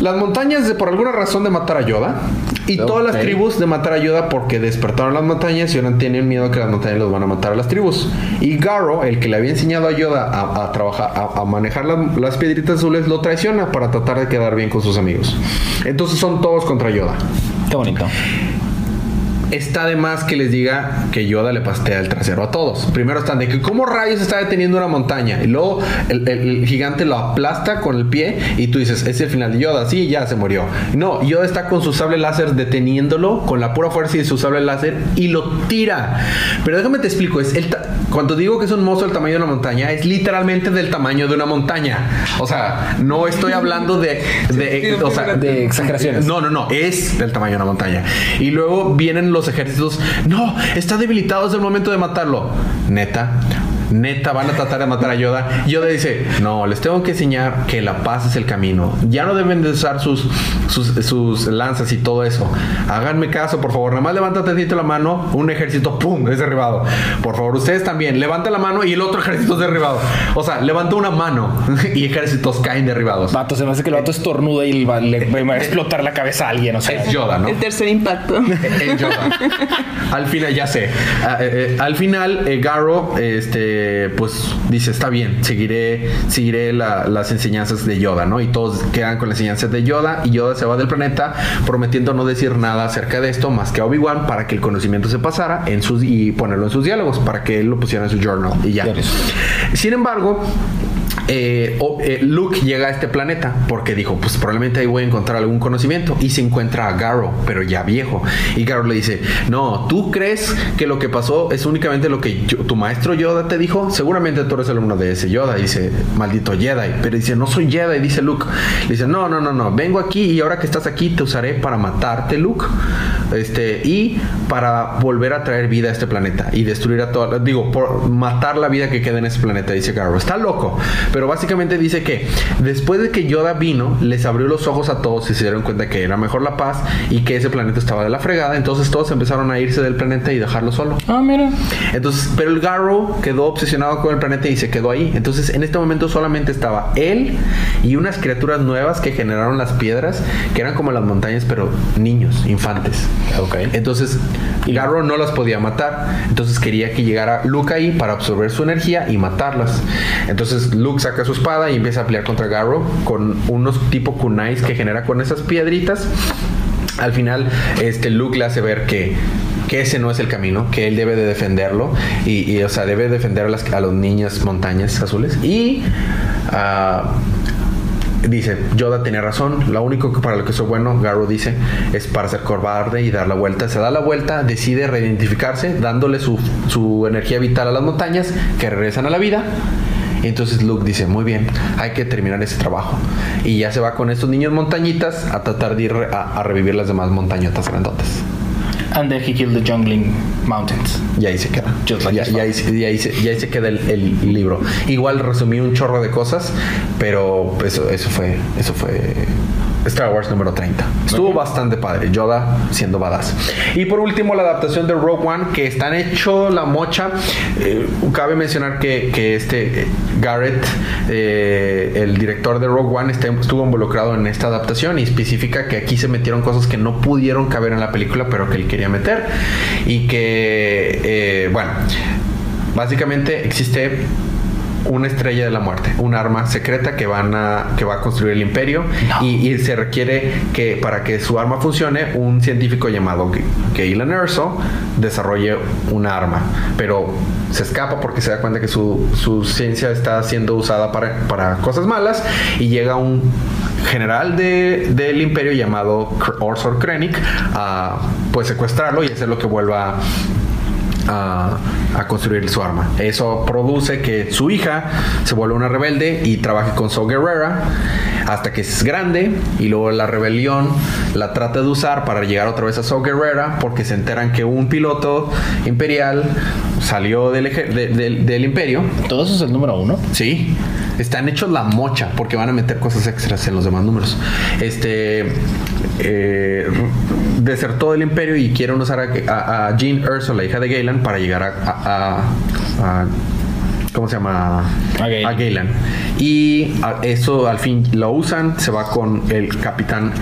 las montañas de por alguna razón de matar a Yoda y todas las tribus de matar a Yoda porque despertaron las montañas y ahora tienen miedo que las montañas los van a matar a las tribus. Y Garo, el que le había enseñado a Yoda a, a trabajar, a, a manejar las, las piedritas azules, lo traiciona para tratar de quedar bien con sus amigos. Entonces son todos contra Yoda. Qué bonito. Está de más que les diga que Yoda le pastea el trasero a todos. Primero están de que cómo rayos está deteniendo una montaña. Y luego el, el- el gigante lo aplasta con el pie y tú dices, es el final de Yoda. Sí, ya se murió. No, Yoda está con su sable láser deteniéndolo con la pura fuerza de su sable láser y lo tira. Pero déjame te explico. Es el Cuando digo que es un monstruo del tamaño de una montaña, es literalmente del tamaño de una montaña. O sea, no estoy hablando de... de- o sea, De exageraciones. no, no, no, es del tamaño de una montaña. Y luego vienen los ejércitos, no, está debilitado desde el momento de matarlo. Neta, neta, van a tratar de matar a Yoda. Yoda dice, no, les tengo que enseñar que la paz es el camino. Ya no deben de usar sus, sus, sus lanzas y todo eso. Háganme caso, por favor. Nada más levanta tantito la mano, un ejército, ¡pum!, es derribado. Por favor, ustedes también, levanta la mano y el otro ejército es derribado. O sea, levanta una mano y ejércitos caen derribados. Vato, se me hace que el vato estornuda y va- le, le va a explotar la cabeza a alguien. O sea, Es Yoda, ¿no? El tercer impacto. en Yoda. al final, ya sé. Ah, eh, eh, al final, eh, Garo, este, pues dice: Está bien, seguiré, seguiré la- las enseñanzas de Yoda, ¿no? Y todos quedan con las enseñanzas de Yoda. Y Yoda se va del planeta prometiendo no decir nada acerca de esto más que a Obi-Wan para que el conocimiento se pasara en sus, y ponerlo en sus diálogos para que él lo pusiera en su journal. Y ya. Sin embargo, eh, eh, Luke llega a este planeta porque dijo, pues probablemente ahí voy a encontrar algún conocimiento y se encuentra a Garo, pero ya viejo. Y Garo le dice, no, ¿tú crees que lo que pasó es únicamente lo que yo- tu maestro Yoda te dijo? Seguramente tú eres alumno de ese Yoda, dice, maldito Jedi. Pero dice, no soy Jedi, dice Luke. Le dice, no, no, no, no, vengo aquí y ahora que estás aquí te usaré para matarte, Luke. Este, y para volver a traer vida a este planeta y destruir a toda, digo, por matar la vida que queda en ese planeta, dice Garo. Está loco, pero básicamente dice que después de que Yoda vino, les abrió los ojos a todos y se dieron cuenta que era mejor la paz y que ese planeta estaba de la fregada, entonces todos empezaron a irse del planeta y dejarlo solo. Ah, mira. Entonces, pero el Garrow quedó obsesionado con el planeta y se quedó ahí. Entonces, en este momento solamente estaba él y unas criaturas nuevas que generaron las piedras, que eran como las montañas, pero niños, infantes. Ok. Entonces, Garrow no las podía matar. Entonces quería que llegara Luke ahí para absorber su energía y matarlas. Entonces Luke saca su espada y empieza a pelear contra Garrow con unos tipo kunais que genera con esas piedritas. Al final, este Luke le hace ver que, que ese no es el camino, que él debe de defenderlo y, y, o sea, debe defender a, las, los niños montañas azules. Y ah, dice, Yoda tenía razón, lo único que para lo que soy bueno, Garro dice, es para ser cobarde y dar la vuelta. Se da la vuelta, decide reidentificarse, dándole su, su energía vital a las montañas que regresan a la vida. Y entonces Luke dice, muy bien, hay que terminar ese trabajo. Y ya se va con estos niños montañitas a tratar de ir a, a revivir las demás montañotas grandotas. And then he killed the jungling mountains. Y ahí se queda. Just like y, his y ahí, se- y ahí se, y ahí se queda el, el libro. Igual resumí un chorro de cosas, pero eso, eso fue eso fue Star Wars número 30. Estuvo bastante padre. Yoda siendo badass. Y por último, la adaptación de Rogue One, que están hecho la mocha. Eh, cabe mencionar que, que este eh, Garrett, eh, el director de Rogue One, está- estuvo involucrado en esta adaptación y especifica que aquí se metieron cosas que no pudieron caber en la película, pero que él quería meter. Y que, bueno, básicamente existe una estrella de la muerte, un arma secreta que van a que va a construir el imperio y, y se requiere que para que su arma funcione un científico llamado Galen Erso desarrolle una arma, pero se escapa porque se da cuenta que su, su ciencia está siendo usada para, para cosas malas y llega un general de- del imperio llamado Orsor Krennic a pues secuestrarlo y hacer lo que vuelva a, a construir su arma. Eso produce que su hija se vuelva una rebelde y trabaje con Saw Gerrera hasta que es grande y luego la rebelión la trata de usar para llegar otra vez a Saw Gerrera porque se enteran que un piloto imperial salió del, eje- de- del- del imperio Todo eso es el número uno. Sí, están hechos la mocha porque van a meter cosas extras en los demás números. Este eh, desertó del imperio y quieren usar a, a- a Jean Erso, la hija de Galen, para llegar a, a- a- a- ¿cómo se llama? A Galen. Galen. Y eso al fin lo usan, se va con el capitán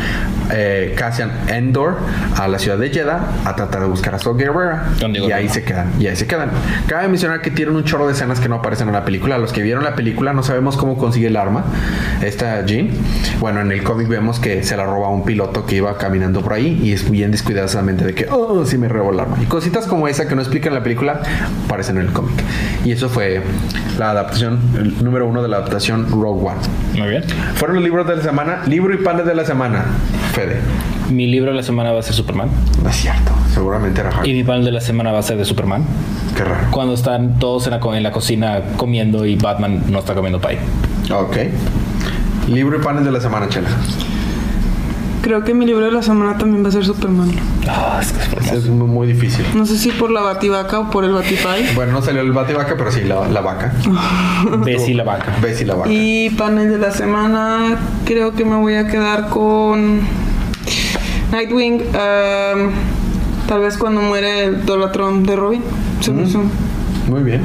eh, Cassian Endor a la ciudad de Jeddah a tratar de buscar a Saw Diego Y ahí se quedan, y ahí se quedan. Cabe mencionar que tienen un chorro de escenas que no aparecen en la película. Los que vieron la película no sabemos cómo consigue el arma. Esta Jean. Bueno, en el cómic vemos que se la roba un piloto que iba caminando por ahí y es bien descuidadosamente de que, oh, sí me robó el arma. Y cositas como esa que no explican en la película aparecen en el cómic. Y eso fue la adaptación, el número uno de la adaptación Rogue One. Muy bien. Fueron los libros de la semana. Libro y panes de la semana. Fede. Mi libro de la semana va a ser Superman. No es cierto. Seguramente era Y Harry. mi panel de la semana va a ser de Superman. Qué raro. Cuando están todos en la, co- en la cocina comiendo y Batman no está comiendo pie. Ok. Libro y panes de la semana, Chela. Creo que mi libro de la semana también va a ser Superman. Ah, es que es hermoso. Es muy, difícil. No sé si por la bativaca o por el batipay. Bueno, no salió el bativaca, pero sí la, la vaca. Bessie la vaca. Ves y la vaca. Y panel de la semana, creo que me voy a quedar con Nightwing. ehm, tal vez cuando muere el Dolatron de Robin. Se hizo- Muy bien.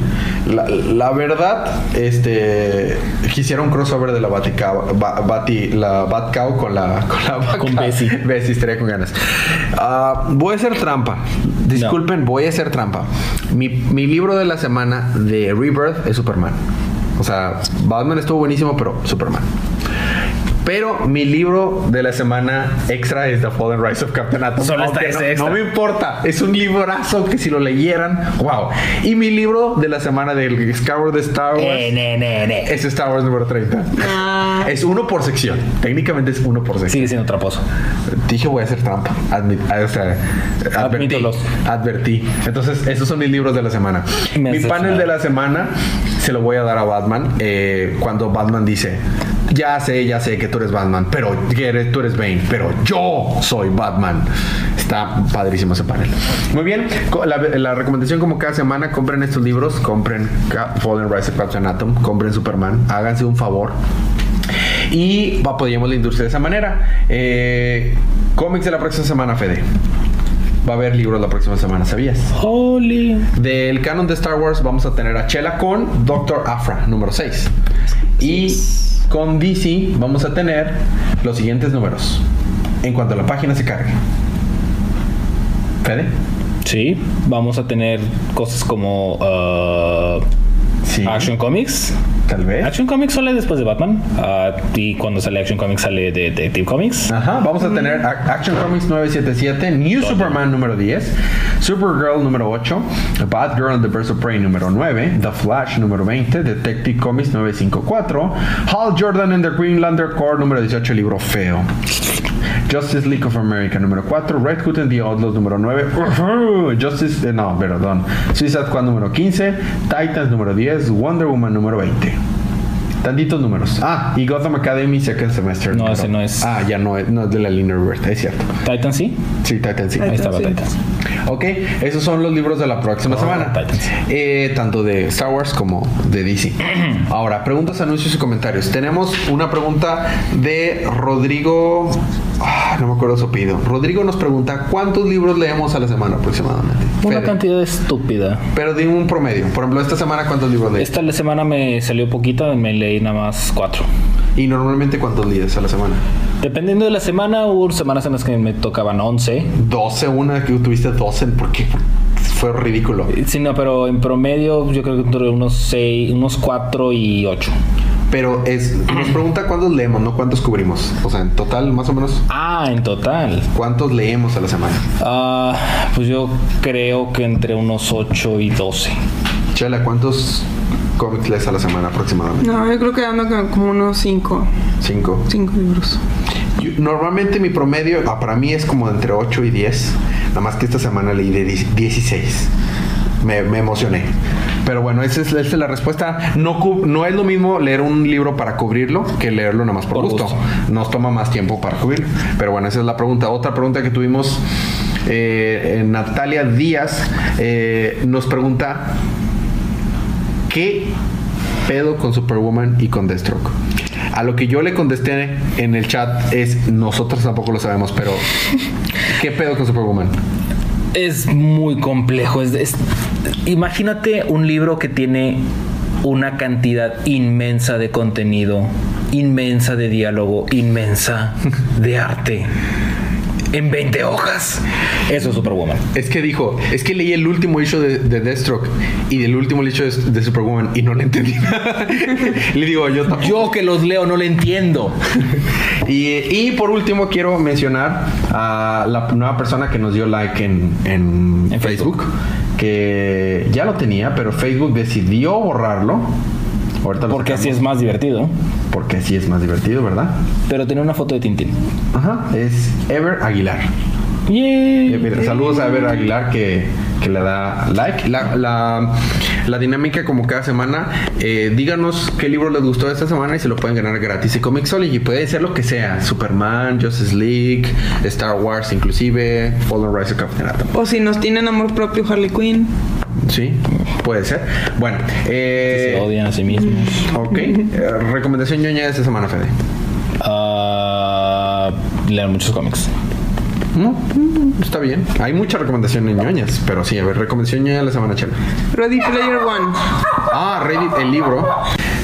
La, la verdad, este quisiera un crossover de la Baticao, ba- Bati, la Batcow con la con la vaca. Con Bessie. Bessie estaría con ganas. Ah, voy a hacer trampa. Disculpen, voy a hacer trampa. Mi, mi libro de la semana de Rebirth es Superman. O sea, Batman estuvo buenísimo, pero Superman. Pero mi libro de la semana extra es The Fallen Rise of Captain Atom. Solo está ese no, extra. no me importa. Es un librazo que si lo leyeran, wow. Y mi libro de la semana del Skyward de Star Wars Eh, ne, ne, ne. es Star Wars número 30. Ah, Es uno por sección. Técnicamente es uno por sección. Sigue siendo traposo. Dije voy a hacer trampa. Admit- ah, o sea, advertí. Advertí. Entonces, esos son mis libros de la semana. Me Mi panel de la semana se lo voy a dar a Batman. eh, cuando Batman dice: Ya sé, ya sé que tú eres Batman, pero tú eres Bane, pero yo soy Batman. Está padrísimo ese panel. Muy bien. La, recomendación, como cada semana, compren estos libros. Compren Fallen Rise of Captain Atom. Compren Superman. Háganse un favor. Y apoyemos la industria de esa manera. Eh, cómics de la próxima semana, Fede. Va a haber libros la próxima semana, ¿sabías? Holy. Del canon de Star Wars vamos a tener a Chela con Doctor Afra, número 6. Y con DC vamos a tener los siguientes números. En cuanto la página se cargue. Fede. Sí, vamos a tener cosas como uh, Sí. Action Comics. Tal vez. Action Comics sale después de Batman. ah, y cuando sale Action Comics sale de Detective Comics. Ajá, vamos a tener A- Action Comics 977, New Superman número 10, Supergirl número 8, Batgirl and the Birds of Prey número 9, The Flash número 20, Detective Comics 954, Hal Jordan and the Greenlander Corps número 18, libro feo. Justice League of America número 4, Red Hood and the Outlaws número 9, Ujú, Justice, eh, no, perdón, Suicide Squad número 15, Titans número 10, Wonder Woman número 20. Tantitos números. Ah, y Gotham Academy Second Semester. No, ese no es. Ah, ya no, es- no es de la línea Rebirth, es cierto. Titan sí. Sí, Titan sí. Ahí estaba sí. Titan. Ok, esos son los libros de la próxima Oh, semana. Titans. Eh, tanto de Star Wars como de DC. Ahora, preguntas, anuncios y comentarios. Tenemos una pregunta de Rodrigo. Ah, no me acuerdo su apellido. Rodrigo nos pregunta: ¿Cuántos libros leemos a la semana aproximadamente? Una Fede. cantidad estúpida. Pero dime un promedio. Por ejemplo, esta semana, ¿cuántos libros lees? Esta semana me salió poquita, me leí nada más cuatro. Y normalmente, ¿cuántos lees a la semana? Dependiendo de la semana, hubo semanas en las que me tocaban 11. 12, una que tuviste 12. ¿Por qué? Fue ridículo. Sí, no, pero en promedio yo creo que entre unos 6, unos 4 y 8. Pero es, nos pregunta cuántos leemos, no cuántos cubrimos. O sea, en total, más o menos, Ah, en total. ¿cuántos leemos a la semana? Ah, pues yo creo que entre unos 8 y 12. Chela, ¿cuántos cómics lees a la semana aproximadamente? No, yo creo que ando con como unos cinco, Cinco. cinco libros. Yo- normalmente mi promedio ah, para mí es como entre 8 y 10. Nada más que esta semana leí de 10 16. Me, me emocioné. Pero bueno, esa es, esa es la respuesta. No, no es lo mismo leer un libro para cubrirlo que leerlo nada más por, Por gusto. gusto. Nos toma más tiempo para cubrirlo. Pero bueno, esa es la pregunta. Otra pregunta que tuvimos, eh, Natalia Díaz eh, nos pregunta, ¿qué pedo con Superwoman y con Deathstroke? A lo que yo le contesté en el chat es, nosotros tampoco lo sabemos, pero ¿qué pedo con Superwoman? Es muy complejo. Es, es- imagínate un libro que tiene una cantidad inmensa de contenido, inmensa de diálogo, inmensa de arte. En 20 hojas. Eso es Superwoman. Es que dijo, es que leí el último issue de, de Deathstroke y del último issue de, de Superwoman y no le entendí nada. le digo, yo tampoco. Yo que los leo no le entiendo. Y, y por último quiero mencionar a la nueva persona que nos dio like en, en En Facebook, que ya lo tenía, pero Facebook decidió borrarlo. Ahorita Porque así es más divertido. Porque así es más divertido, ¿verdad? Pero tiene una foto de Tintín. Ajá, es Ever Aguilar. Yay. Eh, saludos a Ever Aguilar que, que le da like. La, la, la dinámica como cada semana, eh, díganos qué libro les gustó esta semana y se lo pueden ganar gratis. Y Comixology puede ser lo que sea. Superman, Justice League, Star Wars inclusive, Fallen Rise of Captain Atom. O si nos tienen amor propio Harley Quinn. Sí, puede ser. Bueno, Se eh, odian a sí mismos. ok. Eh, recomendación ñoña de esta semana, Fede. Ah, leer muchos cómics. No, mm, está bien. Hay muchas recomendaciones ñoñas, pero sí, a ver, recomendación ñoña la semana, chela. Ready Player One. Ah, Ready, el libro.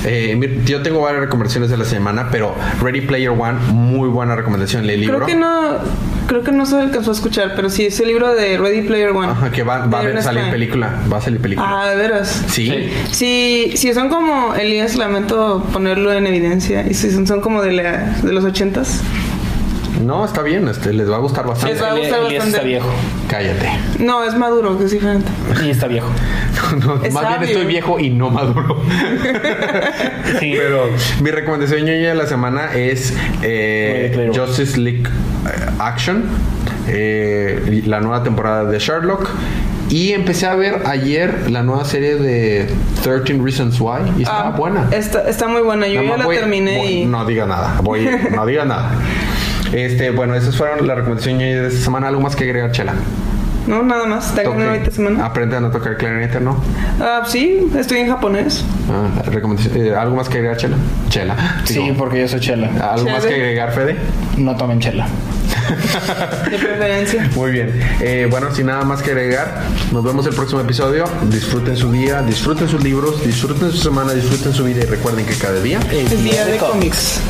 Eh, yo tengo varias recomendaciones de la semana, pero Ready Player One, muy buena recomendación. El libro. Creo que no, creo que no se alcanzó a escuchar, pero sí es el libro de Ready Player One. Ajá, que va, va a salir película. Va a salir película. Ah, de veras. sí. Si, si son como Elías, lamento ponerlo en evidencia. Y si son, son como de, la, de los ochentas. No, está bien. Este, les va a gustar bastante. Les va a gustar Elías bastante. está viejo. Cállate. No, es maduro, que es diferente. Y está viejo. No, Es más bien estoy viejo y no maduro. Sí. Pero mi recomendación de la semana es eh. Justice League eh, Action, eh, la nueva temporada de Sherlock. Y empecé a ver ayer la nueva serie de 13 Reasons Why y estaba Ah, buena. Está, está muy buena. Yo Nada ya la voy- terminé voy- y. No diga nada. Voy, no diga nada. Este, bueno, esas fueron las recomendaciones de esta semana. ¿Algo más que agregar, Chela? No, nada más. Toque. semana. Aprendan a tocar clarinete, ¿no? Ah, sí, estoy en japonés. Ah, recomendación- eh, ¿Algo más que agregar, Chela? Chela. Sí, porque yo soy chela. ¿Algo más que agregar, Fede? No tomen chela. De preferencia. Muy bien. Eh, bueno, sin nada más que agregar, nos vemos el próximo episodio. Disfruten su día, disfruten sus libros, disfruten su semana, disfruten su vida y recuerden que cada día Es día de cómics.